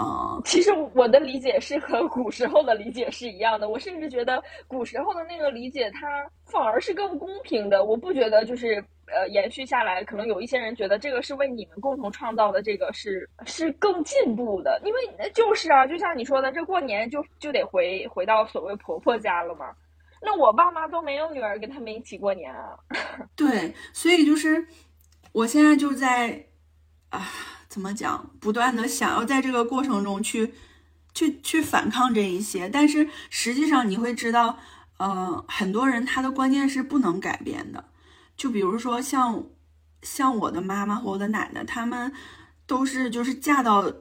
嗯，其实我的理解是和古时候的理解是一样的，我甚至觉得古时候的那个理解它反而是更公平的，我不觉得就是呃延续下来，可能有一些人觉得这个是为你们共同创造的，这个是是更进步的，因为就是啊，就像你说的，这过年就就得回回到所谓婆婆家了嘛。那我爸妈都没有女儿跟他们一起过年啊。*laughs* 对，所以就是我现在就在啊，怎么讲，不断的想要在这个过程中去去去反抗这一些，但是实际上你会知道，呃，很多人他的观念是不能改变的。就比如说像像我的妈妈和我的奶奶，他们都是就是嫁到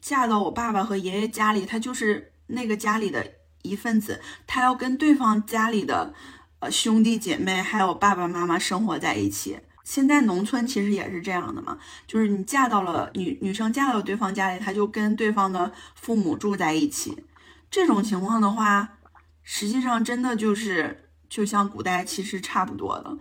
嫁到我爸爸和爷爷家里，他就是那个家里的。一份子，他要跟对方家里的呃兄弟姐妹还有爸爸妈妈生活在一起。现在农村其实也是这样的嘛，就是你嫁到了女女生嫁到对方家里，她就跟对方的父母住在一起。这种情况的话，实际上真的就是就像古代其实差不多的，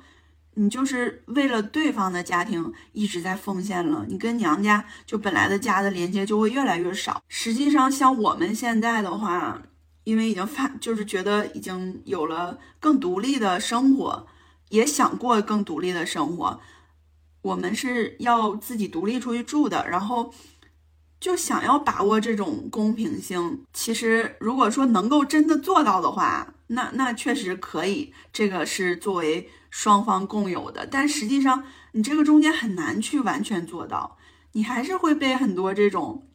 你就是为了对方的家庭一直在奉献了，你跟娘家就本来的家的连接就会越来越少。实际上像我们现在的话。因为已经发，就是觉得已经有了更独立的生活，也想过更独立的生活。我们是要自己独立出去住的，然后就想要把握这种公平性。其实，如果说能够真的做到的话，那那确实可以，这个是作为双方共有的。但实际上，你这个中间很难去完全做到，你还是会被很多这种。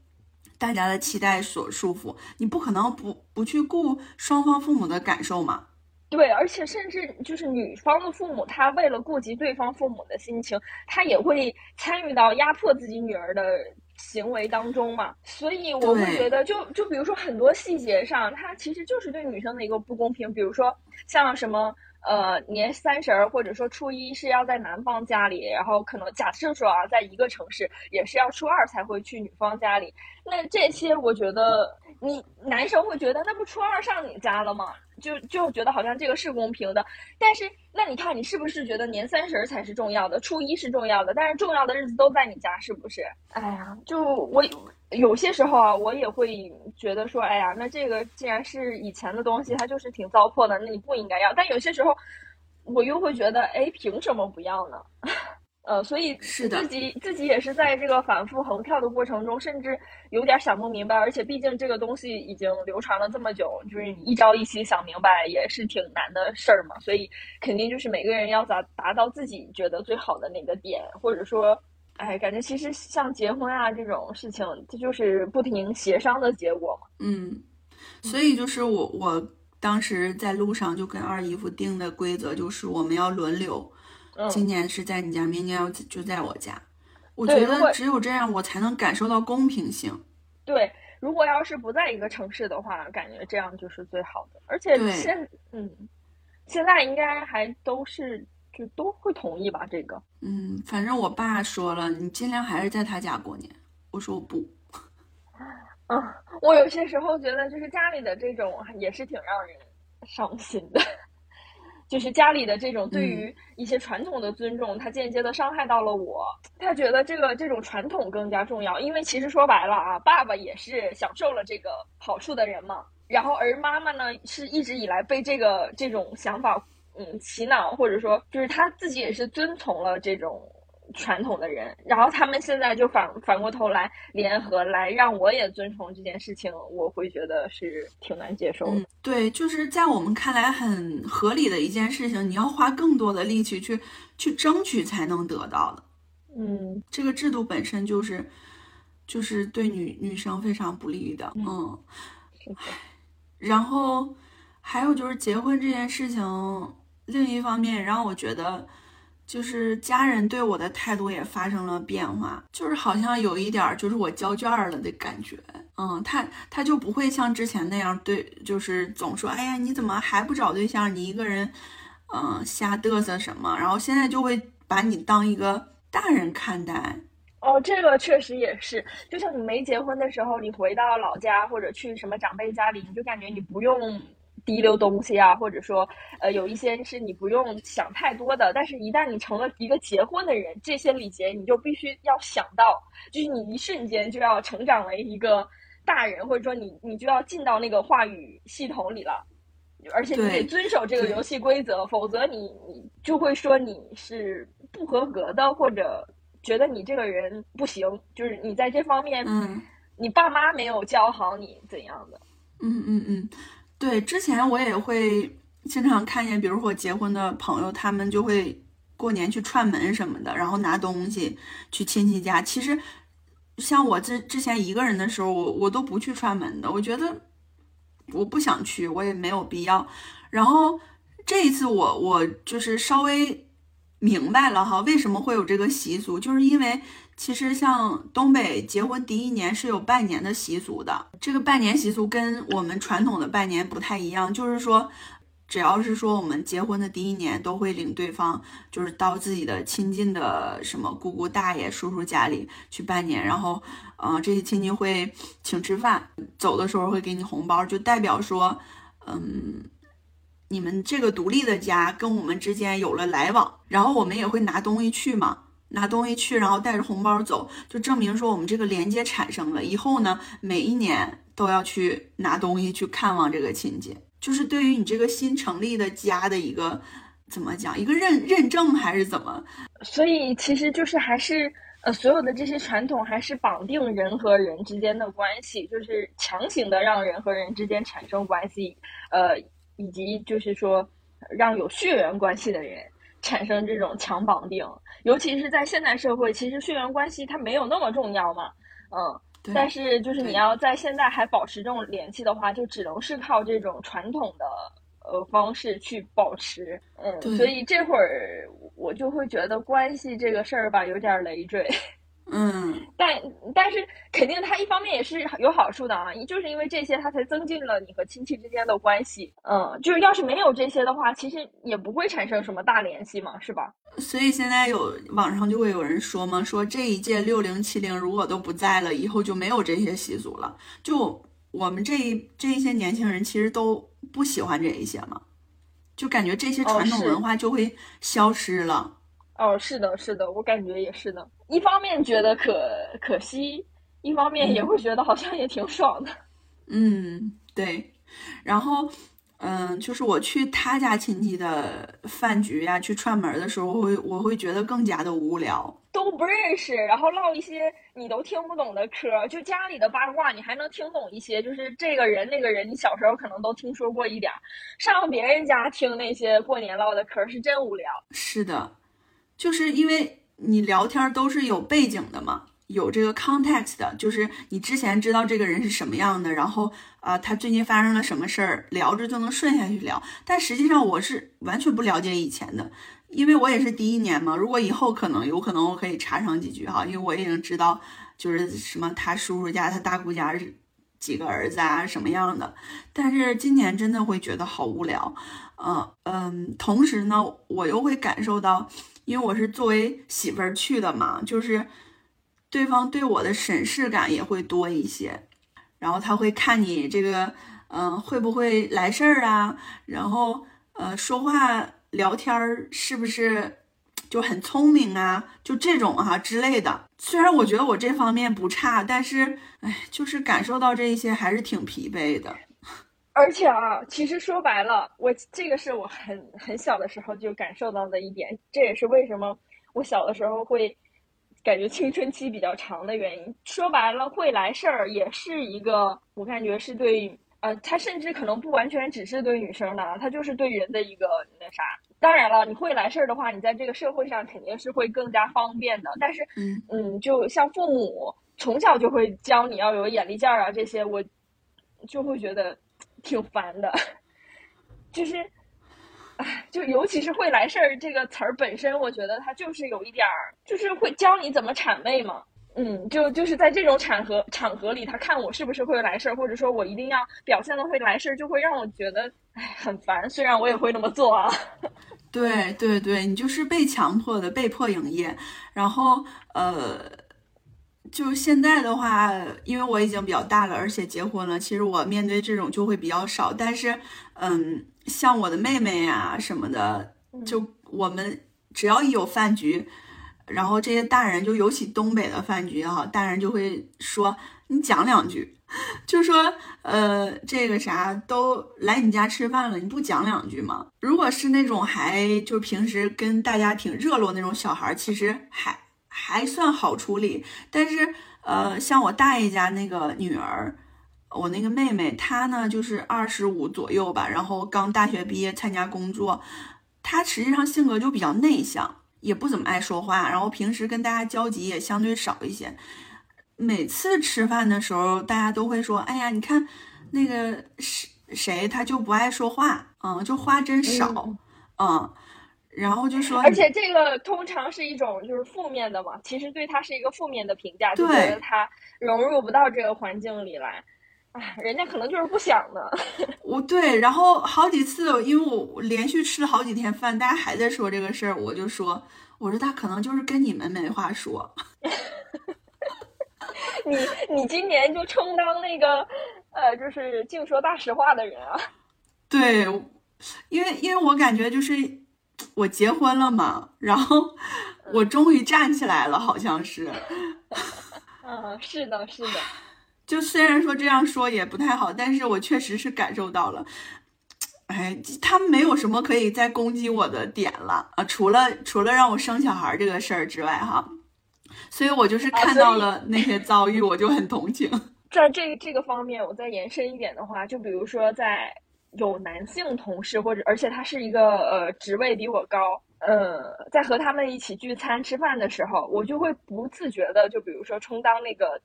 大家的期待所束缚，你不可能不不去顾双方父母的感受嘛？对，而且甚至就是女方的父母，他为了顾及对方父母的心情，他也会参与到压迫自己女儿的行为当中嘛。所以我会觉得，就就比如说很多细节上，他其实就是对女生的一个不公平。比如说像什么呃年三十儿或者说初一是要在男方家里，然后可能假设说啊，在一个城市也是要初二才会去女方家里。那这些我觉得，你男生会觉得那不初二上你家了吗？就就觉得好像这个是公平的，但是那你看你是不是觉得年三十才是重要的，初一是重要的，但是重要的日子都在你家，是不是？哎呀，就我有些时候啊，我也会觉得说，哎呀，那这个既然是以前的东西，它就是挺糟粕的，那你不应该要。但有些时候，我又会觉得，哎，凭什么不要呢？呃，所以是自己自己也是在这个反复横跳的过程中，甚至有点想不明白。而且毕竟这个东西已经流传了这么久，就是你一朝一夕想明白也是挺难的事儿嘛。所以肯定就是每个人要达达到自己觉得最好的那个点，或者说，哎，感觉其实像结婚啊这种事情，这就是不停协商的结果嘛。嗯，所以就是我我当时在路上就跟二姨夫定的规则就是我们要轮流。今年是在你家，明年要就在我家。我觉得只有这样，我才能感受到公平性。对，如果要是不在一个城市的话，感觉这样就是最好的。而且现嗯，现在应该还都是就都会同意吧？这个嗯，反正我爸说了，你尽量还是在他家过年。我说我不。嗯，我有些时候觉得，就是家里的这种也是挺让人伤心的。就是家里的这种对于一些传统的尊重，他间接的伤害到了我。他觉得这个这种传统更加重要，因为其实说白了啊，爸爸也是享受了这个好处的人嘛。然后而妈妈呢，是一直以来被这个这种想法嗯洗脑，或者说就是他自己也是遵从了这种。传统的人，然后他们现在就反反过头来联合来让我也遵从这件事情，我会觉得是挺难接受的。对，就是在我们看来很合理的一件事情，你要花更多的力气去去争取才能得到的。嗯，这个制度本身就是就是对女女生非常不利的。嗯，然后还有就是结婚这件事情，另一方面让我觉得。就是家人对我的态度也发生了变化，就是好像有一点就是我交卷了的感觉，嗯，他他就不会像之前那样对，就是总说，哎呀，你怎么还不找对象？你一个人，嗯，瞎嘚瑟什么？然后现在就会把你当一个大人看待。哦，这个确实也是，就像你没结婚的时候，你回到老家或者去什么长辈家里，你就感觉你不用。提溜东西啊，或者说，呃，有一些是你不用想太多的，但是一旦你成了一个结婚的人，这些礼节你就必须要想到，就是你一瞬间就要成长为一个大人，或者说你你就要进到那个话语系统里了，而且你得遵守这个游戏规则，否则你你就会说你是不合格的，或者觉得你这个人不行，就是你在这方面，嗯，你爸妈没有教好你怎样的，嗯嗯嗯。对，之前我也会经常看见，比如说我结婚的朋友，他们就会过年去串门什么的，然后拿东西去亲戚家。其实，像我之之前一个人的时候，我我都不去串门的，我觉得我不想去，我也没有必要。然后这一次，我我就是稍微明白了哈，为什么会有这个习俗，就是因为。其实像东北结婚第一年是有拜年的习俗的，这个拜年习俗跟我们传统的拜年不太一样，就是说，只要是说我们结婚的第一年，都会领对方就是到自己的亲近的什么姑姑大爷叔叔家里去拜年，然后，嗯，这些亲戚会请吃饭，走的时候会给你红包，就代表说，嗯，你们这个独立的家跟我们之间有了来往，然后我们也会拿东西去嘛。拿东西去，然后带着红包走，就证明说我们这个连接产生了。以后呢，每一年都要去拿东西去看望这个亲戚，就是对于你这个新成立的家的一个怎么讲，一个认认证还是怎么？所以其实就是还是呃，所有的这些传统还是绑定人和人之间的关系，就是强行的让人和人之间产生关系，呃，以及就是说让有血缘关系的人。产生这种强绑定，尤其是在现代社会，其实血缘关系它没有那么重要嘛，嗯，但是就是你要在现在还保持这种联系的话，就只能是靠这种传统的呃方式去保持。嗯，所以这会儿我就会觉得关系这个事儿吧，有点累赘。嗯，但但是肯定它一方面也是有好处的啊，就是因为这些它才增进了你和亲戚之间的关系。嗯，就是要是没有这些的话，其实也不会产生什么大联系嘛，是吧？所以现在有网上就会有人说嘛，说这一届六零七零如果都不在了，以后就没有这些习俗了。就我们这一这一些年轻人其实都不喜欢这一些嘛，就感觉这些传统文化就会消失了。哦，是的，是的，我感觉也是的。一方面觉得可可惜，一方面也会觉得好像也挺爽的。*laughs* 嗯，对。然后，嗯，就是我去他家亲戚的饭局呀、去串门的时候，我会我会觉得更加的无聊。都不认识，然后唠一些你都听不懂的嗑儿，就家里的八卦你还能听懂一些，就是这个人那个人，你小时候可能都听说过一点儿。上别人家听那些过年唠的嗑儿是真无聊。是的，就是因为你聊天都是有背景的嘛，有这个 context 的，就是你之前知道这个人是什么样的，然后啊、他最近发生了什么事儿，聊着就能顺下去聊。但实际上我是完全不了解以前的，因为我也是第一年嘛。如果以后可能有可能我可以插上几句哈，因为我已经知道就是什么他叔叔家、他大姑家是几个儿子啊什么样的。但是今年真的会觉得好无聊，嗯嗯，同时呢，我又会感受到。因为我是作为媳妇儿去的嘛，就是对方对我的审视感也会多一些，然后他会看你这个，嗯、会不会来事儿啊，然后呃，说话聊天儿是不是就很聪明啊，就这种啊之类的。虽然我觉得我这方面不差，但是哎，就是感受到这一些还是挺疲惫的。而且啊，其实说白了，我这个是我很很小的时候就感受到的一点，这也是为什么我小的时候会感觉青春期比较长的原因。说白了，会来事儿也是一个，我感觉是对，呃，它甚至可能不完全只是对女生的，它就是对人的一个那啥。当然了，你会来事儿的话，你在这个社会上肯定是会更加方便的。但是，嗯嗯，就像父母从小就会教你要有眼力见儿啊，这些我就会觉得挺烦的。*laughs* 就是，唉，就尤其是会来事儿这个词儿本身，我觉得它就是有一点儿，就是会教你怎么谄媚嘛。嗯，就就是在这种场合场合里，他看我是不是会来事儿，或者说我一定要表现的会来事儿，就会让我觉得唉很烦。虽然我也会那么做啊。*laughs* 对对对，你就是被强迫的，被迫营业。然后呃，就现在的话，因为我已经比较大了，而且结婚了，其实我面对这种就会比较少。但是，嗯，像我的妹妹呀、什么的，就我们只要一有饭局，然后这些大人，就尤其东北的饭局哈、大人就会说你讲两句，*laughs* 就说呃这个啥都来你家吃饭了，你不讲两句吗？如果是那种还就是平时跟大家挺热络那种小孩，其实还还算好处理。但是呃，像我大爷家那个女儿。我那个妹妹，她呢就是二十五左右吧，然后刚大学毕业参加工作，她实际上性格就比较内向，也不怎么爱说话，然后平时跟大家交集也相对少一些。每次吃饭的时候，大家都会说：“哎呀，你看那个谁谁，他就不爱说话，嗯，就话真少，嗯嗯。”然后就说，而且这个通常是一种就是负面的嘛，其实对他是一个负面的评价，就觉得他融入不到这个环境里来。哎，人家可能就是不想呢。*laughs* 我对，然后好几次，因为我连续吃了好几天饭，大家还在说这个事儿，我就说，我说他可能就是跟你们没话说。你你今年就充当那个呃，就是净说大实话的人啊。对，因为因为我感觉就是我结婚了嘛，然后我终于站起来了，好像是。*laughs* 嗯，是的，是的。就虽然说这样说也不太好，但是我确实是感受到了。哎，他们没有什么可以再攻击我的点了啊，除了除了让我生小孩这个事儿之外，哈。所以我就是看到了那些遭遇，我就很同情。在 *laughs* 这这个方面，我再延伸一点的话，就比如说在有男性同事，或者而且他是一个呃职位比我高，呃，在和他们一起聚餐吃饭的时候，我就会不自觉的，就比如说充当那个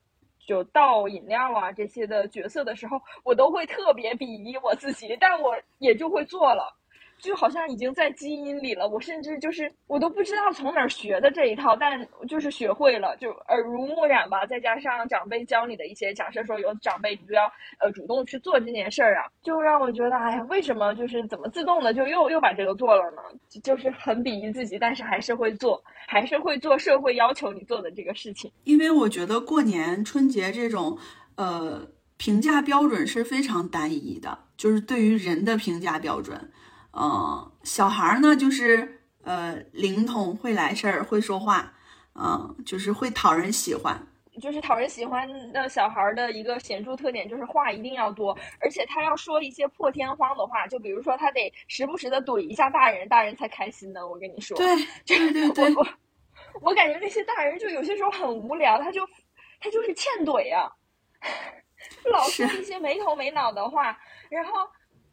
就倒饮料啊这些的角色的时候，我都会特别鄙夷我自己，但我也就会做了。就好像已经在基因里了，我甚至就是我都不知道从哪儿学的这一套，但就是学会了，就耳濡目染吧。再加上长辈教你的一些，假设说有长辈，你就要呃主动去做这件事儿啊，就让我觉得，哎呀，为什么就是怎么自动的就又又把这个做了呢？就是很鄙夷自己，但是还是会做，还是会做社会要求你做的这个事情。因为我觉得过年春节这种呃评价标准是非常单一的，就是对于人的评价标准。嗯，小孩儿呢，就是呃灵通，会来事儿，会说话，嗯，就是会讨人喜欢。就是讨人喜欢的小孩儿的一个显著特点，就是话一定要多，而且他要说一些破天荒的话，就比如说他得时不时的怼一下大人，大人才开心呢。我跟你说，对，对对对，我我感觉那些大人就有些时候很无聊，他就他就是欠怼呀，*laughs* 老说一些没头没脑的话，然后。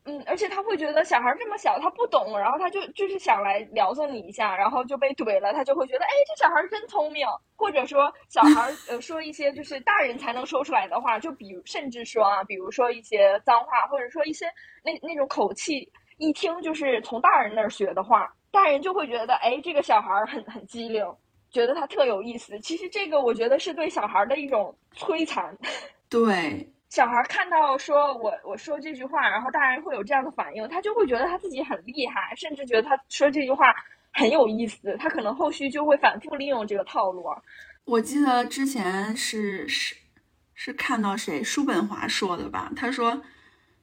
嗯，而且他会觉得小孩这么小，他不懂，然后他就就是想来撩骚你一下，然后就被怼了，他就会觉得，哎，这小孩真聪明，或者说小孩呃说一些就是大人才能说出来的话，就比如甚至说啊，比如说一些脏话，或者说一些那那种口气，一听就是从大人那儿学的话，大人就会觉得，哎，这个小孩很很机灵，觉得他特有意思。其实这个我觉得是对小孩的一种摧残。*laughs* 对。小孩看到说我我说这句话，然后大人会有这样的反应，他就会觉得他自己很厉害，甚至觉得他说这句话很有意思，他可能后续就会反复利用这个套路。我记得之前是是是看到谁叔本华说的吧？他说，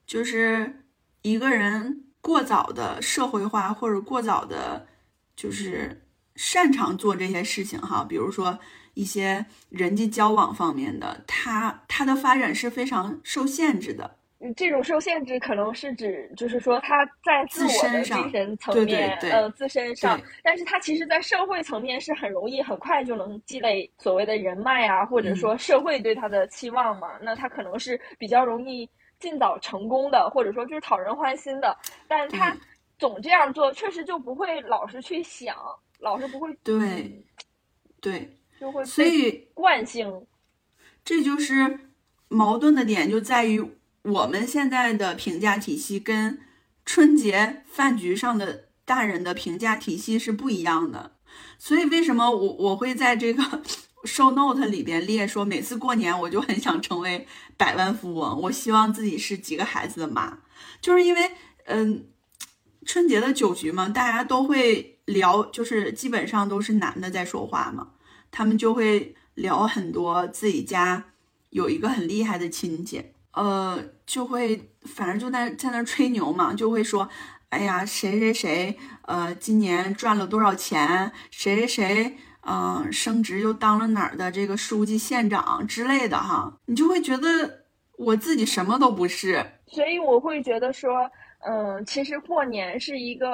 就是一个人过早的社会化，或者过早的，就是擅长做这些事情哈，比如说。一些人际交往方面的，他他的发展是非常受限制的。这种受限制可能是指，就是说他在自我的精神层面，呃，自身上，但是他其实，在社会层面是很容易、很快就能积累所谓的人脉啊，或者说社会对他的期望嘛。那他可能是比较容易尽早成功的，或者说就是讨人欢心的。但他总这样做，确实就不会老是去想，老是不会对对。就会所以惯性，这就是矛盾的点，就在于我们现在的评价体系跟春节饭局上的大人的评价体系是不一样的。所以为什么我我会在这个 *laughs* show note 里边列说，每次过年我就很想成为百万富翁，我希望自己是几个孩子的妈，就是因为嗯，春节的酒局嘛，大家都会聊，就是基本上都是男的在说话嘛。他们就会聊很多自己家有一个很厉害的亲戚，呃，就会反正就在在那吹牛嘛，就会说，哎呀，谁谁谁，呃，今年赚了多少钱，谁谁谁，嗯，升职又当了哪儿的这个书记、县长之类的哈，你就会觉得我自己什么都不是，所以我会觉得说，嗯，其实过年是一个。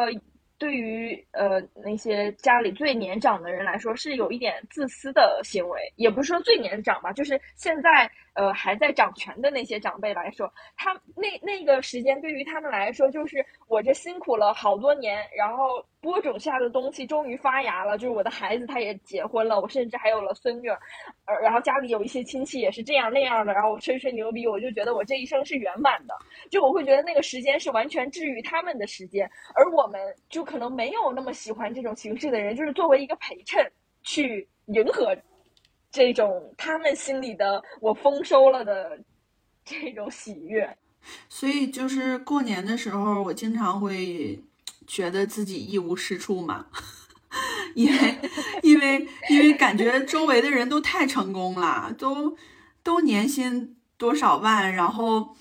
对于呃那些家里最年长的人来说，是有一点自私的行为，也不是说最年长吧，就是现在。呃，还在掌权的那些长辈来说，他那那个时间对于他们来说，就是我这辛苦了好多年，然后播种下的东西终于发芽了。就是我的孩子他也结婚了，我甚至还有了孙女儿，呃，然后家里有一些亲戚也是这样那样的，然后我吹吹牛逼，我就觉得我这一生是圆满的。就我会觉得那个时间是完全治愈他们的时间，而我们就可能没有那么喜欢这种形式的人，就是作为一个陪衬去迎合。这种他们心里的我丰收了的这种喜悦，所以就是过年的时候，我经常会觉得自己一无是处嘛，*laughs* 因为因为因为感觉周围的人都太成功了，都都年薪多少万，然后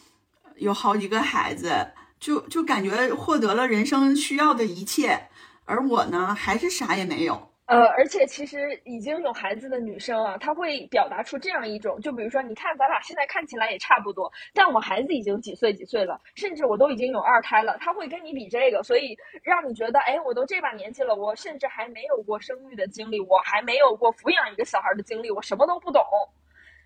有好几个孩子，就就感觉获得了人生需要的一切，而我呢，还是啥也没有。呃，而且其实已经有孩子的女生啊，她会表达出这样一种，就比如说，你看咱俩现在看起来也差不多，但我孩子已经几岁几岁了，甚至我都已经有二胎了，她会跟你比这个，所以让你觉得，哎，我都这把年纪了，我甚至还没有过生育的经历，我还没有过抚养一个小孩的经历，我什么都不懂，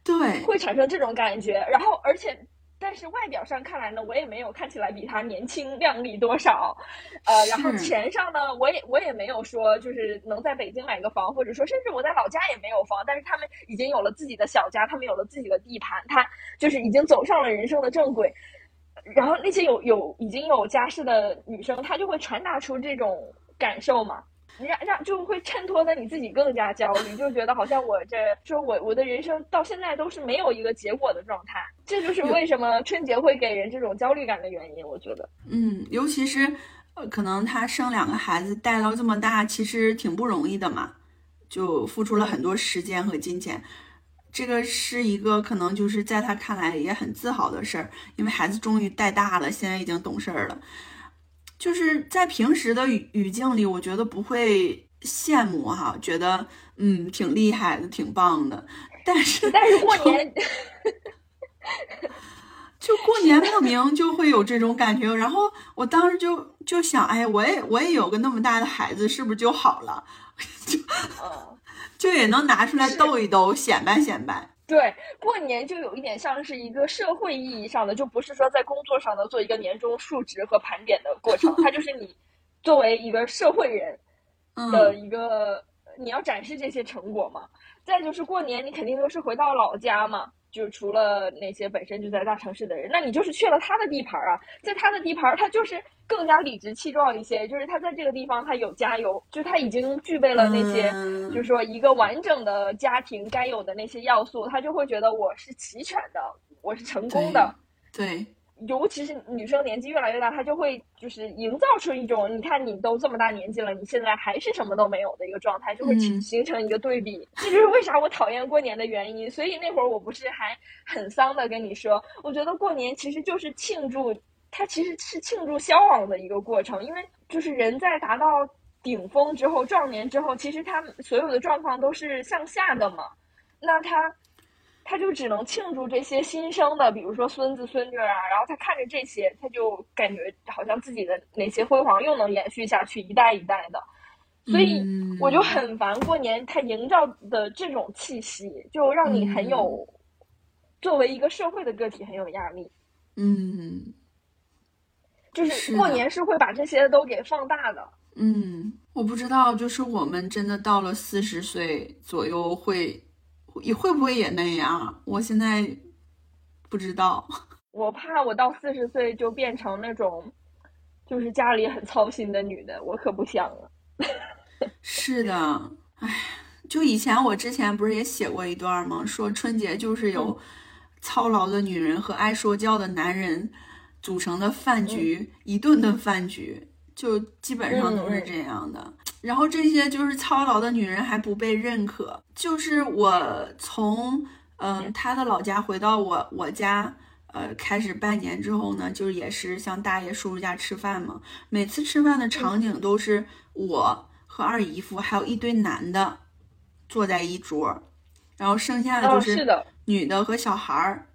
对，会产生这种感觉。然后，而且但是外表上看来呢，我也没有看起来比他年轻靓丽多少，呃，然后钱上呢，我也我也没有说就是能在北京买个房，或者说甚至我在老家也没有房，但是他们已经有了自己的小家，他们有了自己的地盘，他就是已经走上了人生的正轨。然后那些有有已经有家室的女生，她就会传达出这种感受嘛。让让就会衬托的你自己更加焦虑，就觉得好像我这说我我的人生到现在都是没有一个结果的状态，这就是为什么春节会给人这种焦虑感的原因。我觉得，嗯，尤其是呃，可能他生两个孩子带到这么大，其实挺不容易的嘛，就付出了很多时间和金钱，这个是一个可能就是在他看来也很自豪的事儿，因为孩子终于带大了，现在已经懂事儿了。就是在平时的语语境里，我觉得不会羡慕哈，觉得嗯挺厉害的，挺棒的。但是但是过年，就过年莫名就会有这种感觉。然后我当时就就想，哎，我也我也有个那么大的孩子，是不是就好了？*laughs* 就就也能拿出来逗一逗，显摆显摆。对，过年就有一点像是一个社会意义上的，就不是说在工作上的做一个年终述职和盘点的过程，*laughs* 它就是你作为一个社会人的一个你要展示这些成果嘛。再就是过年，你肯定都是回到老家嘛。就除了那些本身就在大城市的人，那你就是去了他的地盘啊，在他的地盘，他就是更加理直气壮一些，就是他在这个地方他有家有，就他已经具备了那些，就是说一个完整的家庭该有的那些要素，他就会觉得我是齐全的，我是成功的，对。尤其是女生年纪越来越大，她就会就是营造出一种，你看你都这么大年纪了，你现在还是什么都没有的一个状态，就会形成一个对比。这就是为啥我讨厌过年的原因。所以那会儿我不是还很丧的跟你说，我觉得过年其实就是庆祝，它其实是庆祝消亡的一个过程，因为就是人在达到顶峰之后、壮年之后，其实他所有的状况都是向下的嘛，那他。他就只能庆祝这些新生的，比如说孙子孙女啊，然后他看着这些，他就感觉好像自己的哪些辉煌又能延续下去，一代一代的。所以我就很烦过年他营造的这种气息，就让你很有作为一个社会的个体很有压力。嗯，就是过年是会把这些都给放大的。嗯，我不知道，就是我们真的到了四十岁左右会。你会不会也那样？我现在不知道。*laughs* 我怕我到四十岁就变成那种，就是家里很操心的女的，我可不想了。*laughs* 是的，哎，就以前我之前不是也写过一段吗？说春节就是由操劳的女人和爱说教的男人组成的饭局，一顿顿饭局。就基本上都是这样的，然后这些就是操劳的女人还不被认可。就是我从嗯他的老家回到我我家，呃开始半年之后呢，就是也是像大爷叔叔家吃饭嘛。每次吃饭的场景都是我和二姨夫还有一堆男的坐在一桌，然后剩下的就是女的和小孩儿。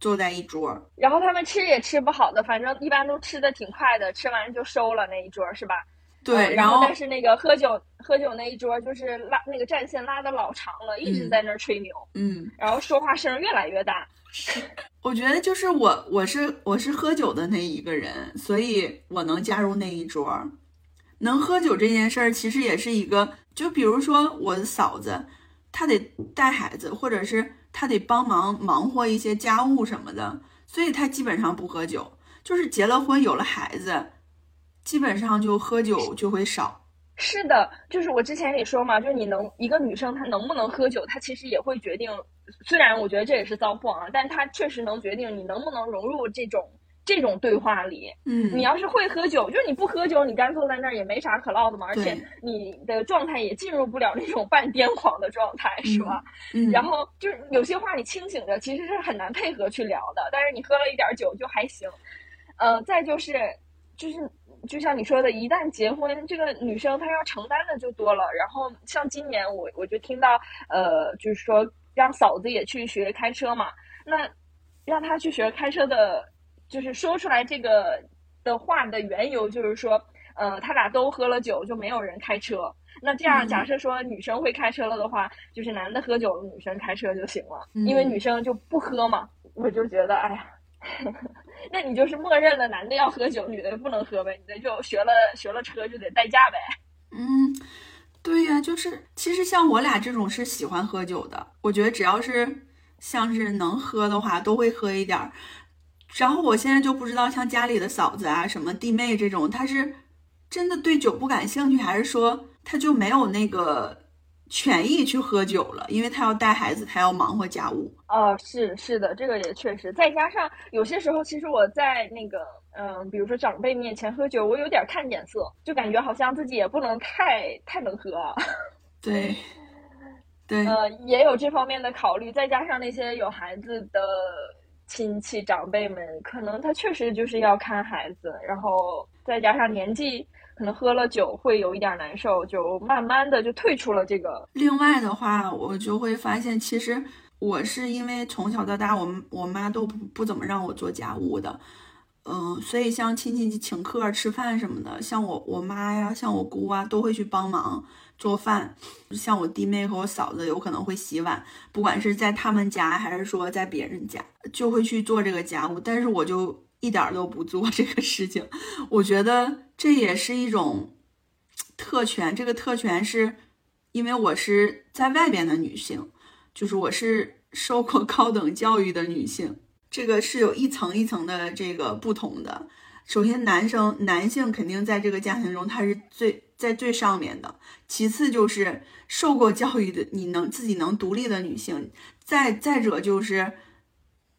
坐在一桌，然后他们吃也吃不好的，反正一般都吃的挺快的，吃完就收了那一桌，是吧？对，然后但是那个喝酒喝酒那一桌就是拉那个战线拉的老长了，一直在那儿吹牛，嗯，然后说话声越来越大。我觉得就是我我是我是喝酒的那一个人，所以我能加入那一桌。能喝酒这件事儿其实也是一个，就比如说我的嫂子，她得带孩子，或者是。她得帮忙忙活一些家务什么的，所以她基本上不喝酒。就是结了婚有了孩子，基本上就喝酒就会少。是的，就是我之前也说嘛，就是你能一个女生她能不能喝酒，她其实也会决定。虽然我觉得这也是糟粕啊，但她确实能决定你能不能融入这种。这种对话里，嗯，你要是会喝酒，就是你不喝酒，你干坐在那儿也没啥可唠的嘛，而且你的状态也进入不了那种半癫狂的状态，是吧？嗯，然后就是有些话你清醒着其实是很难配合去聊的，但是你喝了一点酒就还行。呃，再就是就是就像你说的，一旦结婚，这个女生她要承担的就多了。然后像今年我我就听到，呃，就是说让嫂子也去学开车嘛，那让她去学开车的。就是说出来这个的话的缘由，就是说，呃，他俩都喝了酒，就没有人开车。那这样假设说女生会开车了的话，就是男的喝酒了，女生开车就行了，因为女生就不喝嘛。我就觉得，哎呀，那你就是默认了男的要喝酒，女的不能喝呗？你的就学了学了车就得代驾呗？嗯，对呀，就是其实像我俩这种是喜欢喝酒的，我觉得只要是像是能喝的话，都会喝一点儿。然后我现在就不知道，像家里的嫂子啊、什么弟妹这种，她是真的对酒不感兴趣，还是说她就没有那个？权益去喝酒了，因为他要带孩子，他要忙活家务。哦，是是的，这个也确实。再加上有些时候，其实我在那个，嗯，比如说长辈面前喝酒，我有点看脸色，就感觉好像自己也不能太太能喝。*laughs* 对，对，呃，也有这方面的考虑。再加上那些有孩子的亲戚长辈们，可能他确实就是要看孩子，然后再加上年纪。可能喝了酒会有一点难受，就慢慢的就退出了这个。另外的话，我就会发现，其实我是因为从小到大，我我妈都不不怎么让我做家务的，嗯，所以像亲戚请客吃饭什么的，像我我妈呀，像我姑啊，都会去帮忙做饭。像我弟妹和我嫂子有可能会洗碗，不管是在他们家还是说在别人家，就会去做这个家务。但是我就。一点都不做 *laughs* 这个事情，我觉得这也是一种特权。这个特权是因为我是在外边的女性，就是我是受过 *laughs* 高等教育的女性，这个是有一层一层的这个不同的。首先，男生男性肯定在这个家庭中他是最在最上面的，其次就是受过教育的，你能自己能独立的女性，再再者就是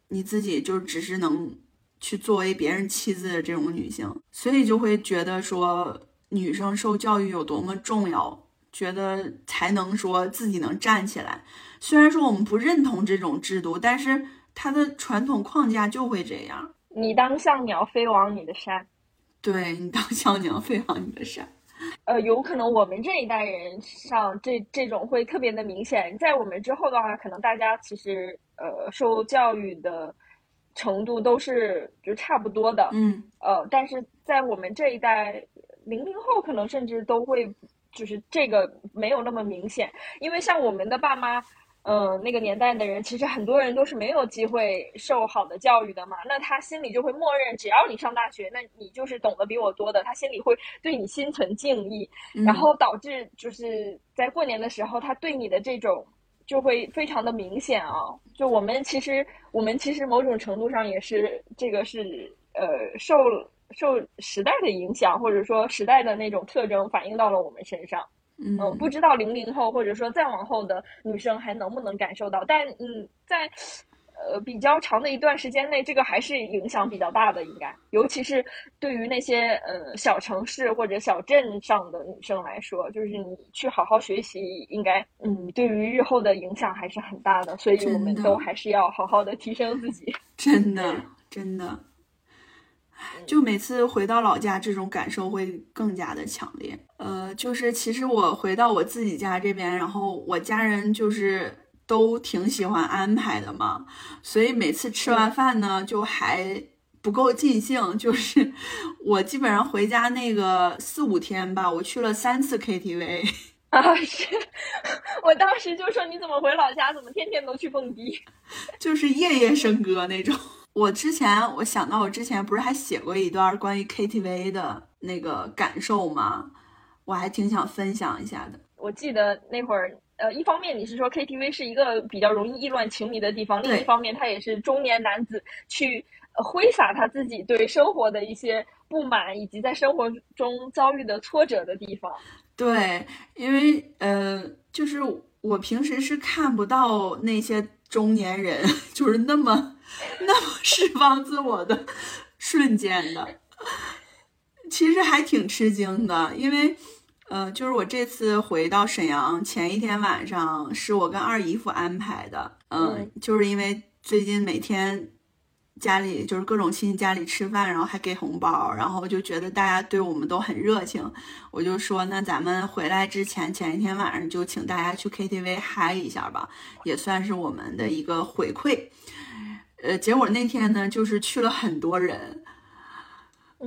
你自己就只是能。去作为别人妻子的这种女性，所以就会觉得说女生受教育有多么重要，觉得才能说自己能站起来。虽然说我们不认同这种制度，但是它的传统框架就会这样。你当像鸟飞往你的山，对你当像鸟飞往你的山。呃，有可能我们这一代人上这这种会特别的明显，在我们之后的话，可能大家其实呃受教育的。程度都是就差不多的，嗯，呃，但是在我们这一代，零零后可能甚至都会，就是这个没有那么明显，因为像我们的爸妈，嗯，那个年代的人，其实很多人都是没有机会受好的教育的嘛，那他心里就会默认，只要你上大学，那你就是懂得比我多的，他心里会对你心存敬意，然后导致就是在过年的时候，他对你的这种。就会非常的明显啊！就我们其实，我们其实某种程度上也是这个是呃受受时代的影响，或者说时代的那种特征反映到了我们身上。嗯，不知道零零后或者说再往后的女生还能不能感受到，但嗯，在。呃，比较长的一段时间内，这个还是影响比较大的，应该，尤其是对于那些呃小城市或者小镇上的女生来说，就是你去好好学习，应该，嗯，对于日后的影响还是很大的，所以我们都还是要好好的提升自己。*laughs* 真的，真的，就每次回到老家，这种感受会更加的强烈。呃，就是其实我回到我自己家这边，然后我家人就是。都挺喜欢安排的嘛，所以每次吃完饭呢，就还不够尽兴。就是 *laughs* 我基本上回家那个四五天吧，我去了三次 KTV *laughs* 啊！是我当时就说你怎么回老家，怎么天天都去蹦迪，*laughs* 就是夜夜笙歌那种。我之前我想到我之前不是还写过一段关于 KTV 的那个感受吗？我还挺想分享一下的。我记得那会儿。呃，一方面你是说 KTV 是一个比较容易意乱情迷的地方，另一方面它也是中年男子去挥洒他自己对生活的一些不满，以及在生活中遭遇的挫折的地方。对，因为呃，就是我平时是看不到那些中年人 *laughs* 就是那么那么释放自我的瞬间的，其实还挺吃惊的，因为。呃，就是我这次回到沈阳前一天晚上，是我跟二姨夫安排的。嗯，就是因为最近每天家里就是各种亲戚家里吃饭，然后还给红包，然后就觉得大家对我们都很热情。我就说，那咱们回来之前前一天晚上就请大家去 KTV 嗨一下吧，也算是我们的一个回馈。呃，结果那天呢，就是去了很多人。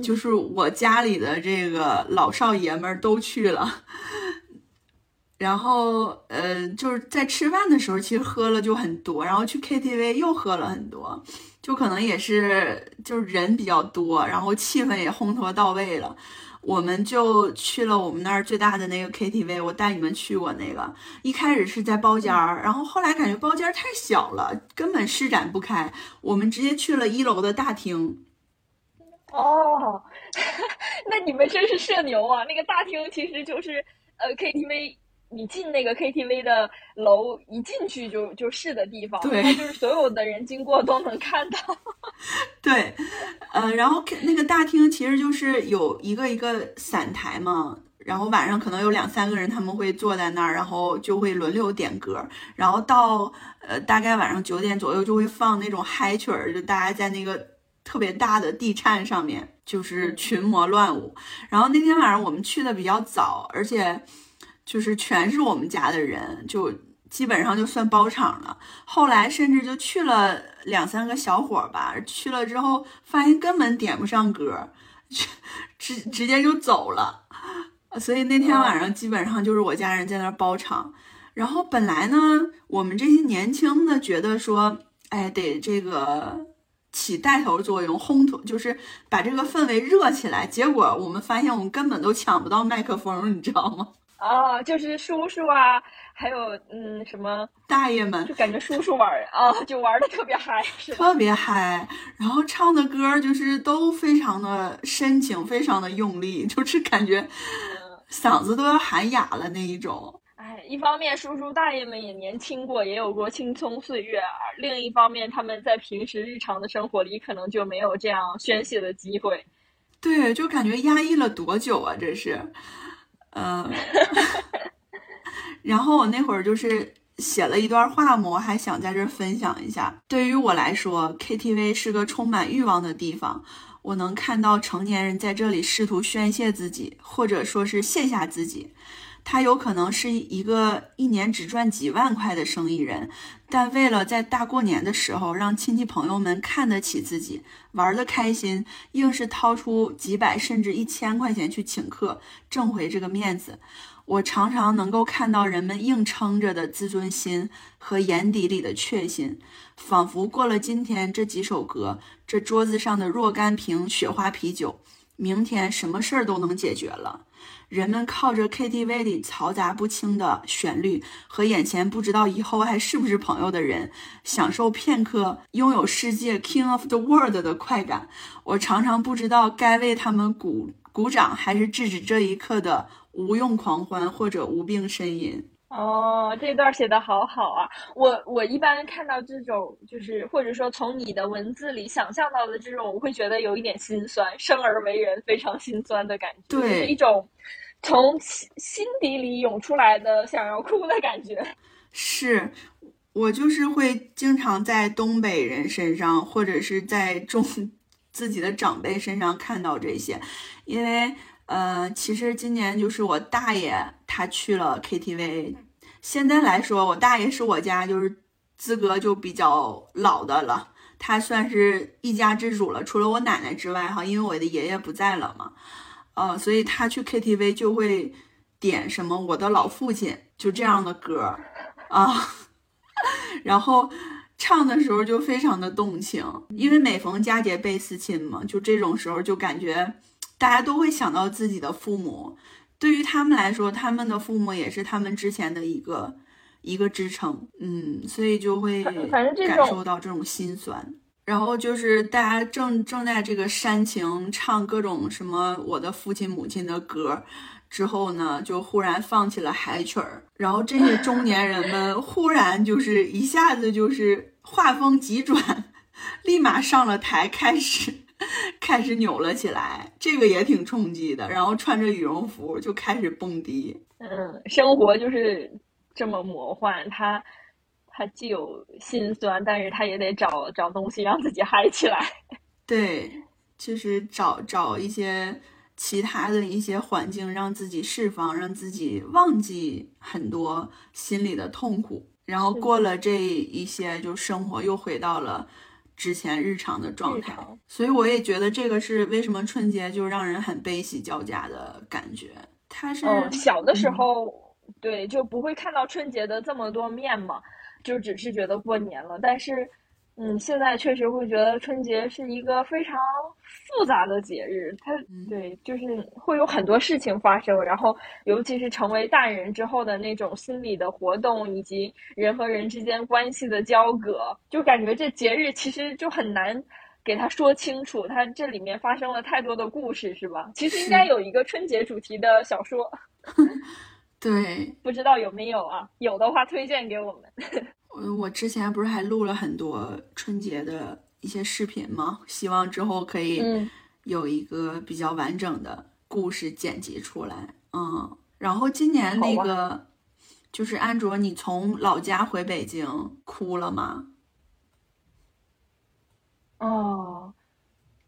就是我家里的这个老少爷们儿都去了，然后呃，就是在吃饭的时候，其实喝了就很多，然后去 KTV 又喝了很多，就可能也是就是人比较多，然后气氛也烘托到位了。我们就去了我们那儿最大的那个 KTV，我带你们去过那个。一开始是在包间儿，然后后来感觉包间儿太小了，根本施展不开。我们直接去了一楼的大厅。哦，那你们真是社牛啊！那个大厅其实就是呃 KTV。你进那个 KTV 的楼，一进去就就是的地方，对，就是所有的人经过都能看到。对，呃，然后那个大厅其实就是有一个一个散台嘛，然后晚上可能有两三个人，他们会坐在那儿，然后就会轮流点歌，然后到呃大概晚上九点左右就会放那种嗨曲儿，就大家在那个特别大的地颤上面就是群魔乱舞。然后那天晚上我们去的比较早，而且。就是全是我们家的人，就基本上就算包场了。后来甚至就去了两三个小伙吧，去了之后发现根本点不上歌，直直接就走了。所以那天晚上基本上就是我家人在那包场。然后本来呢，我们这些年轻的觉得说，哎，得这个起带头作用，烘托，就是把这个氛围热起来。结果我们发现我们根本都抢不到麦克风，你知道吗？*laughs* 啊，就是叔叔啊，还有嗯，什么大爷们，就感觉叔叔玩啊，就玩的特别嗨，特别嗨。然后唱的歌就是都非常的深情，非常的用力，就是感觉嗓子都要喊哑了那一种。哎，一方面叔叔大爷们也年轻过，也有过青葱岁月；另一方面，他们在平时日常的生活里，可能就没有这样宣泄的机会。对，就感觉压抑了多久啊，这是。嗯，*laughs* 然后我那会儿就是写了一段话嘛，我还想在这分享一下。对于我来说，KTV 是个充满欲望的地方。我能看到成年人在这里试图宣泄自己，或者说是卸下自己。他有可能是一个一年只赚几万块的生意人，但为了在大过年的时候让亲戚朋友们看得起自己，玩得开心，硬是掏出几百甚至一千块钱去请客，挣回这个面子。我常常能够看到人们硬撑着的自尊心和眼底里的确信，仿佛过了今天这几首歌，这桌子上的若干瓶雪花啤酒，明天什么事儿都能解决了。人们靠着 KTV 里嘈杂不清的旋律和眼前不知道以后还是不是朋友的人，享受片刻拥有世界 King of the World 的快感。我常常不知道该为他们鼓鼓掌，还是制止这一刻的无用狂欢或者无病呻吟。哦，这段写的好好啊！我我一般看到这种，就是或者说从你的文字里想象到的这种，我会觉得有一点心酸，生而为人非常心酸的感觉，对，一种从心心底里涌出来的想要哭的感觉。*laughs* 是我就是会经常在东北人身上，或者是在中 *laughs* 自己的长辈身上看到这些，因为。呃，其实今年就是我大爷他去了 KTV。现在来说，我大爷是我家就是资格就比较老的了，他算是一家之主了。除了我奶奶之外，哈，因为我的爷爷不在了嘛，呃，所以他去 KTV 就会点什么我的老父亲就这样的歌儿啊，*laughs* 然后唱的时候就非常的动情，因为每逢佳节倍思亲嘛，就这种时候就感觉。大家都会想到自己的父母，对于他们来说，他们的父母也是他们之前的一个一个支撑，嗯，所以就会感受到这种心酸。然后就是大家正正在这个煽情唱各种什么我的父亲母亲的歌之后呢，就忽然放起了嗨曲儿，然后这些中年人们 *laughs* 忽然就是一下子就是画风急转，*laughs* 立马上了台开始。开始扭了起来，这个也挺冲击的。然后穿着羽绒服就开始蹦迪。嗯，生活就是这么魔幻，它它既有心酸，但是它也得找找东西让自己嗨起来。*laughs* 对，就是找找一些其他的一些环境，让自己释放，让自己忘记很多心里的痛苦。然后过了这一些，就生活又回到了。之前日常的状态，所以我也觉得这个是为什么春节就让人很悲喜交加的感觉。他是小的时候，对，就不会看到春节的这么多面嘛，就只是觉得过年了。但是，嗯，现在确实会觉得春节是一个非常复杂的节日，它对，就是会有很多事情发生，然后尤其是成为大人之后的那种心理的活动，以及人和人之间关系的交割，就感觉这节日其实就很难。给他说清楚，他这里面发生了太多的故事，是吧？其实应该有一个春节主题的小说。*laughs* 对，不知道有没有啊？有的话推荐给我们。我 *laughs* 我之前不是还录了很多春节的一些视频吗？希望之后可以有一个比较完整的故事剪辑出来。嗯，然后今年那个就是安卓，你从老家回北京哭了吗？哦，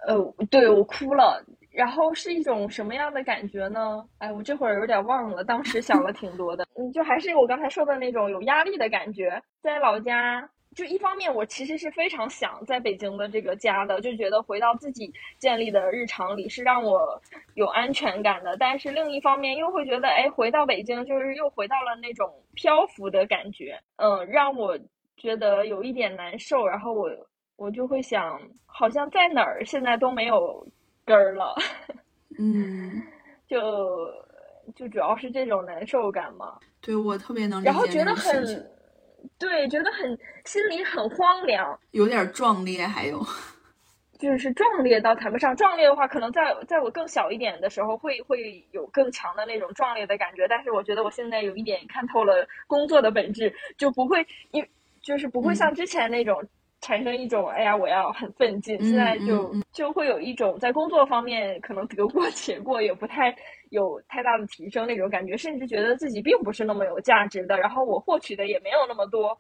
呃，对我哭了，然后是一种什么样的感觉呢？哎，我这会儿有点忘了，当时想了挺多的，嗯，就还是我刚才说的那种有压力的感觉。在老家，就一方面我其实是非常想在北京的这个家的，就觉得回到自己建立的日常里是让我有安全感的，但是另一方面又会觉得，哎，回到北京就是又回到了那种漂浮的感觉，嗯，让我觉得有一点难受，然后我。我就会想，好像在哪儿现在都没有根儿了，*laughs* 嗯，就就主要是这种难受感嘛。对我特别能理解。然后觉得很，对，觉得很心里很荒凉，有点壮烈，还有 *laughs* 就是壮烈倒谈不上，壮烈的话，可能在在我更小一点的时候会会有更强的那种壮烈的感觉。但是我觉得我现在有一点看透了工作的本质，就不会因就是不会像之前那种。产生一种哎呀，我要很奋进，现在就就会有一种在工作方面可能得过且过，也不太有太大的提升那种感觉，甚至觉得自己并不是那么有价值的，然后我获取的也没有那么多，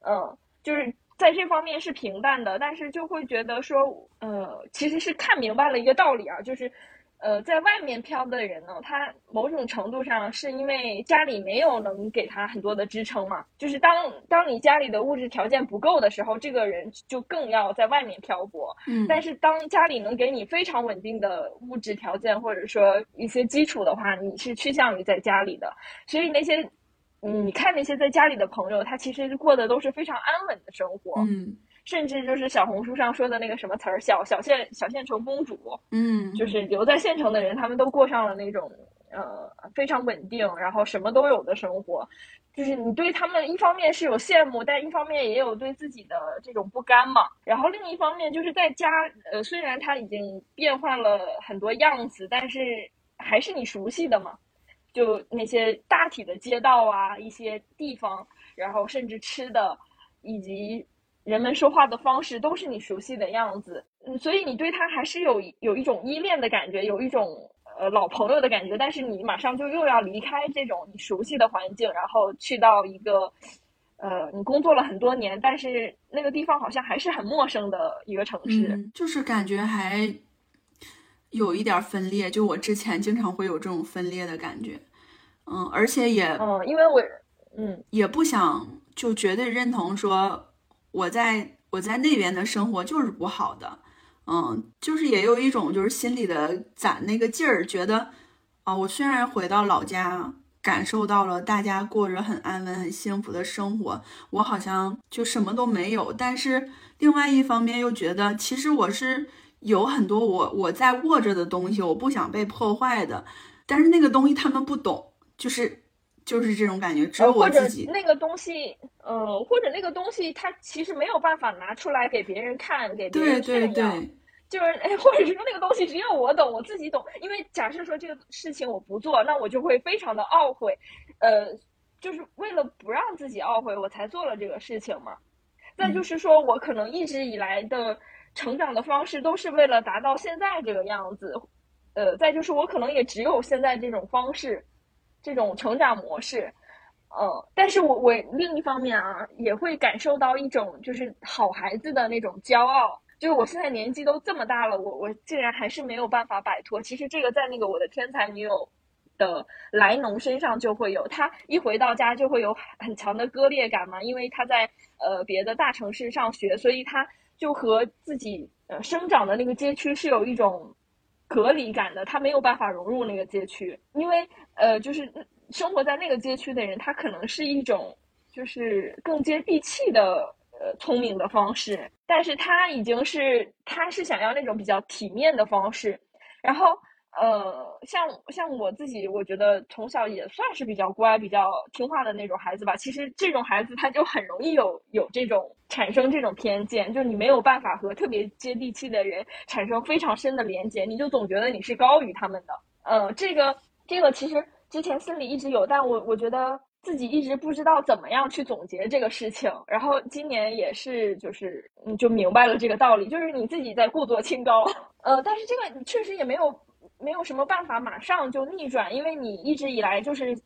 嗯，就是在这方面是平淡的，但是就会觉得说，呃，其实是看明白了一个道理啊，就是。呃，在外面漂的人呢，他某种程度上是因为家里没有能给他很多的支撑嘛。就是当当你家里的物质条件不够的时候，这个人就更要在外面漂泊。嗯，但是当家里能给你非常稳定的物质条件，或者说一些基础的话，你是趋向于在家里的。所以那些，你看那些在家里的朋友，他其实过的都是非常安稳的生活。嗯。甚至就是小红书上说的那个什么词儿，小小县小县城公主，嗯，就是留在县城的人，他们都过上了那种呃非常稳定，然后什么都有的生活。就是你对他们一方面是有羡慕，但一方面也有对自己的这种不甘嘛。然后另一方面就是在家，呃，虽然他已经变换了很多样子，但是还是你熟悉的嘛。就那些大体的街道啊，一些地方，然后甚至吃的，以及。人们说话的方式都是你熟悉的样子，嗯，所以你对他还是有有一种依恋的感觉，有一种呃老朋友的感觉。但是你马上就又要离开这种你熟悉的环境，然后去到一个呃你工作了很多年，但是那个地方好像还是很陌生的一个城市，就是感觉还有一点分裂。就我之前经常会有这种分裂的感觉，嗯，而且也嗯，因为我嗯也不想就绝对认同说。我在我在那边的生活就是不好的，嗯，就是也有一种就是心里的攒那个劲儿，觉得啊，我虽然回到老家，感受到了大家过着很安稳、很幸福的生活，我好像就什么都没有。但是另外一方面又觉得，其实我是有很多我我在握着的东西，我不想被破坏的。但是那个东西他们不懂，就是。就是这种感觉，只有我自己。那个东西，呃，或者那个东西，它其实没有办法拿出来给别人看，给别人炫耀。就是，哎，或者是说那个东西只有我懂，我自己懂。因为假设说这个事情我不做，那我就会非常的懊悔。呃，就是为了不让自己懊悔，我才做了这个事情嘛。再就是说，我可能一直以来的成长的方式都是为了达到现在这个样子。呃，再就是我可能也只有现在这种方式。这种成长模式，呃，但是我我另一方面啊，也会感受到一种就是好孩子的那种骄傲，就是我现在年纪都这么大了，我我竟然还是没有办法摆脱。其实这个在那个我的天才女友的莱农身上就会有，她一回到家就会有很强的割裂感嘛，因为她在呃别的大城市上学，所以她就和自己呃生长的那个街区是有一种。隔离感的，他没有办法融入那个街区，因为呃，就是生活在那个街区的人，他可能是一种就是更接地气的呃聪明的方式，但是他已经是他是想要那种比较体面的方式，然后。呃，像像我自己，我觉得从小也算是比较乖、比较听话的那种孩子吧。其实这种孩子他就很容易有有这种产生这种偏见，就你没有办法和特别接地气的人产生非常深的连接，你就总觉得你是高于他们的。呃，这个这个其实之前心里一直有，但我我觉得自己一直不知道怎么样去总结这个事情。然后今年也是就是你就明白了这个道理，就是你自己在故作清高。*laughs* 呃，但是这个确实也没有。没有什么办法马上就逆转，因为你一直以来就是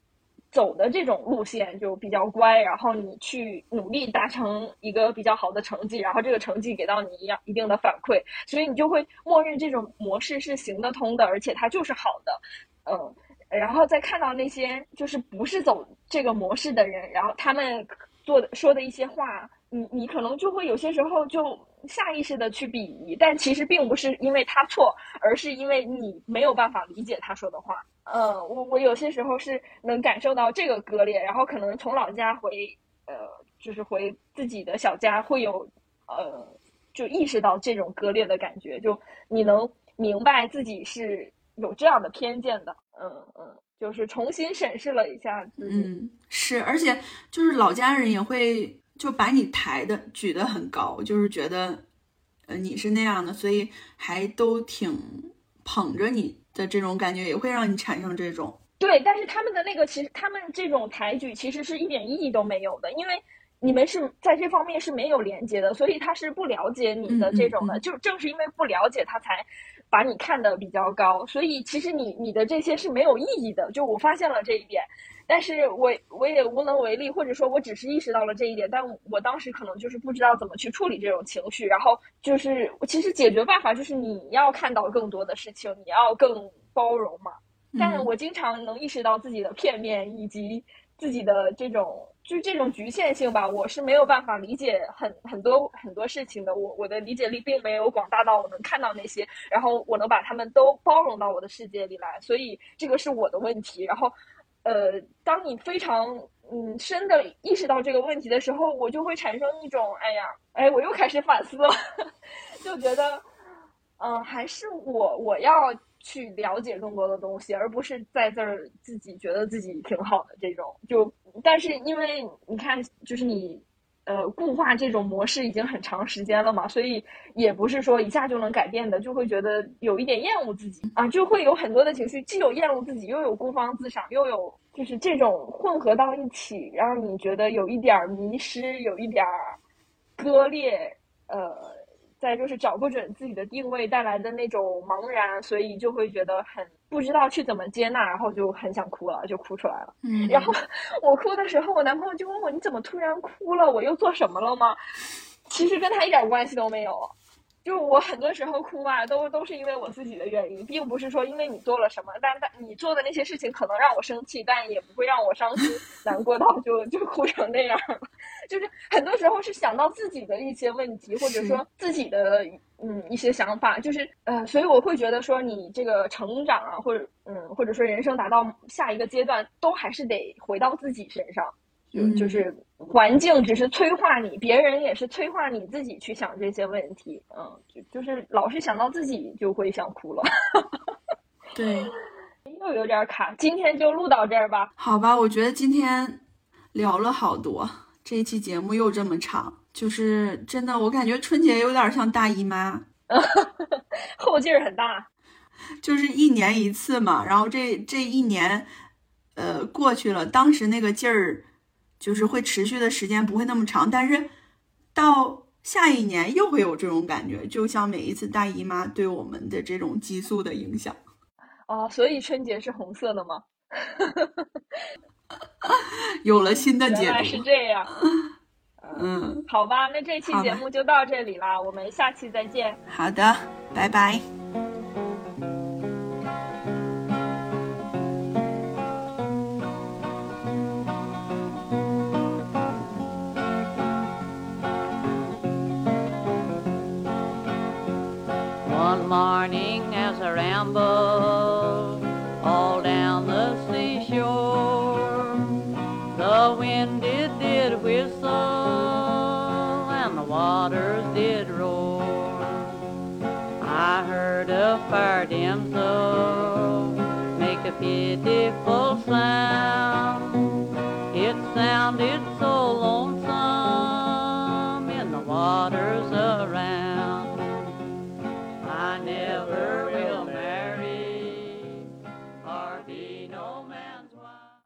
走的这种路线就比较乖，然后你去努力达成一个比较好的成绩，然后这个成绩给到你一样一定的反馈，所以你就会默认这种模式是行得通的，而且它就是好的，嗯，然后再看到那些就是不是走这个模式的人，然后他们做的说的一些话。你你可能就会有些时候就下意识的去鄙夷，但其实并不是因为他错，而是因为你没有办法理解他说的话。嗯，我我有些时候是能感受到这个割裂，然后可能从老家回呃，就是回自己的小家，会有呃，就意识到这种割裂的感觉，就你能明白自己是有这样的偏见的。嗯嗯，就是重新审视了一下自己。嗯，是，而且就是老家人也会。就把你抬的举得很高，就是觉得，呃，你是那样的，所以还都挺捧着你的这种感觉，也会让你产生这种对。但是他们的那个，其实他们这种抬举其实是一点意义都没有的，因为你们是在这方面是没有连接的，所以他是不了解你的这种的。就正是因为不了解，他才把你看得比较高。所以其实你你的这些是没有意义的。就我发现了这一点。但是我我也无能为力，或者说，我只是意识到了这一点，但我当时可能就是不知道怎么去处理这种情绪，然后就是其实解决办法就是你要看到更多的事情，你要更包容嘛。但我经常能意识到自己的片面以及自己的这种就是这种局限性吧，我是没有办法理解很很多很多事情的，我我的理解力并没有广大到我能看到那些，然后我能把他们都包容到我的世界里来，所以这个是我的问题，然后。呃，当你非常嗯深的意识到这个问题的时候，我就会产生一种，哎呀，哎，我又开始反思了，*laughs* 就觉得，嗯，还是我我要去了解更多的东西，而不是在这儿自己觉得自己挺好的这种。就，但是因为你看，就是你。呃，固化这种模式已经很长时间了嘛，所以也不是说一下就能改变的，就会觉得有一点厌恶自己啊，就会有很多的情绪，既有厌恶自己，又有孤芳自赏，又有就是这种混合到一起，让你觉得有一点迷失，有一点割裂，呃。再就是找不准自己的定位带来的那种茫然，所以就会觉得很不知道去怎么接纳，然后就很想哭了，就哭出来了。嗯，然后我哭的时候，我男朋友就问我：“你怎么突然哭了？我又做什么了吗？”其实跟他一点关系都没有。就我很多时候哭吧，都都是因为我自己的原因，并不是说因为你做了什么。但但你做的那些事情可能让我生气，但也不会让我伤心难过到就就哭成那样。*laughs* 就是很多时候是想到自己的一些问题，或者说自己的嗯一些想法，就是呃，所以我会觉得说你这个成长啊，或者嗯，或者说人生达到下一个阶段，都还是得回到自己身上。就就是环境只是催化你，别人也是催化你自己去想这些问题。嗯，就就是老是想到自己就会想哭了。对，*laughs* 又有点卡。今天就录到这儿吧。好吧，我觉得今天聊了好多，这一期节目又这么长，就是真的，我感觉春节有点像大姨妈，*laughs* 后劲儿很大。就是一年一次嘛，然后这这一年，呃，过去了，当时那个劲儿。就是会持续的时间不会那么长，但是到下一年又会有这种感觉，就像每一次大姨妈对我们的这种激素的影响。*laughs* 哦，所以春节是红色的吗？*laughs* 有了新的 *laughs* 解读。是这样。嗯，好吧，那这期节目就到这里啦，我们下期再见。好的，拜拜。morning as I ramble all down the seashore. The wind it did whistle and the waters did roar. I heard a fire damsel make a pitiful sound. It sounded so lonesome in the waters around.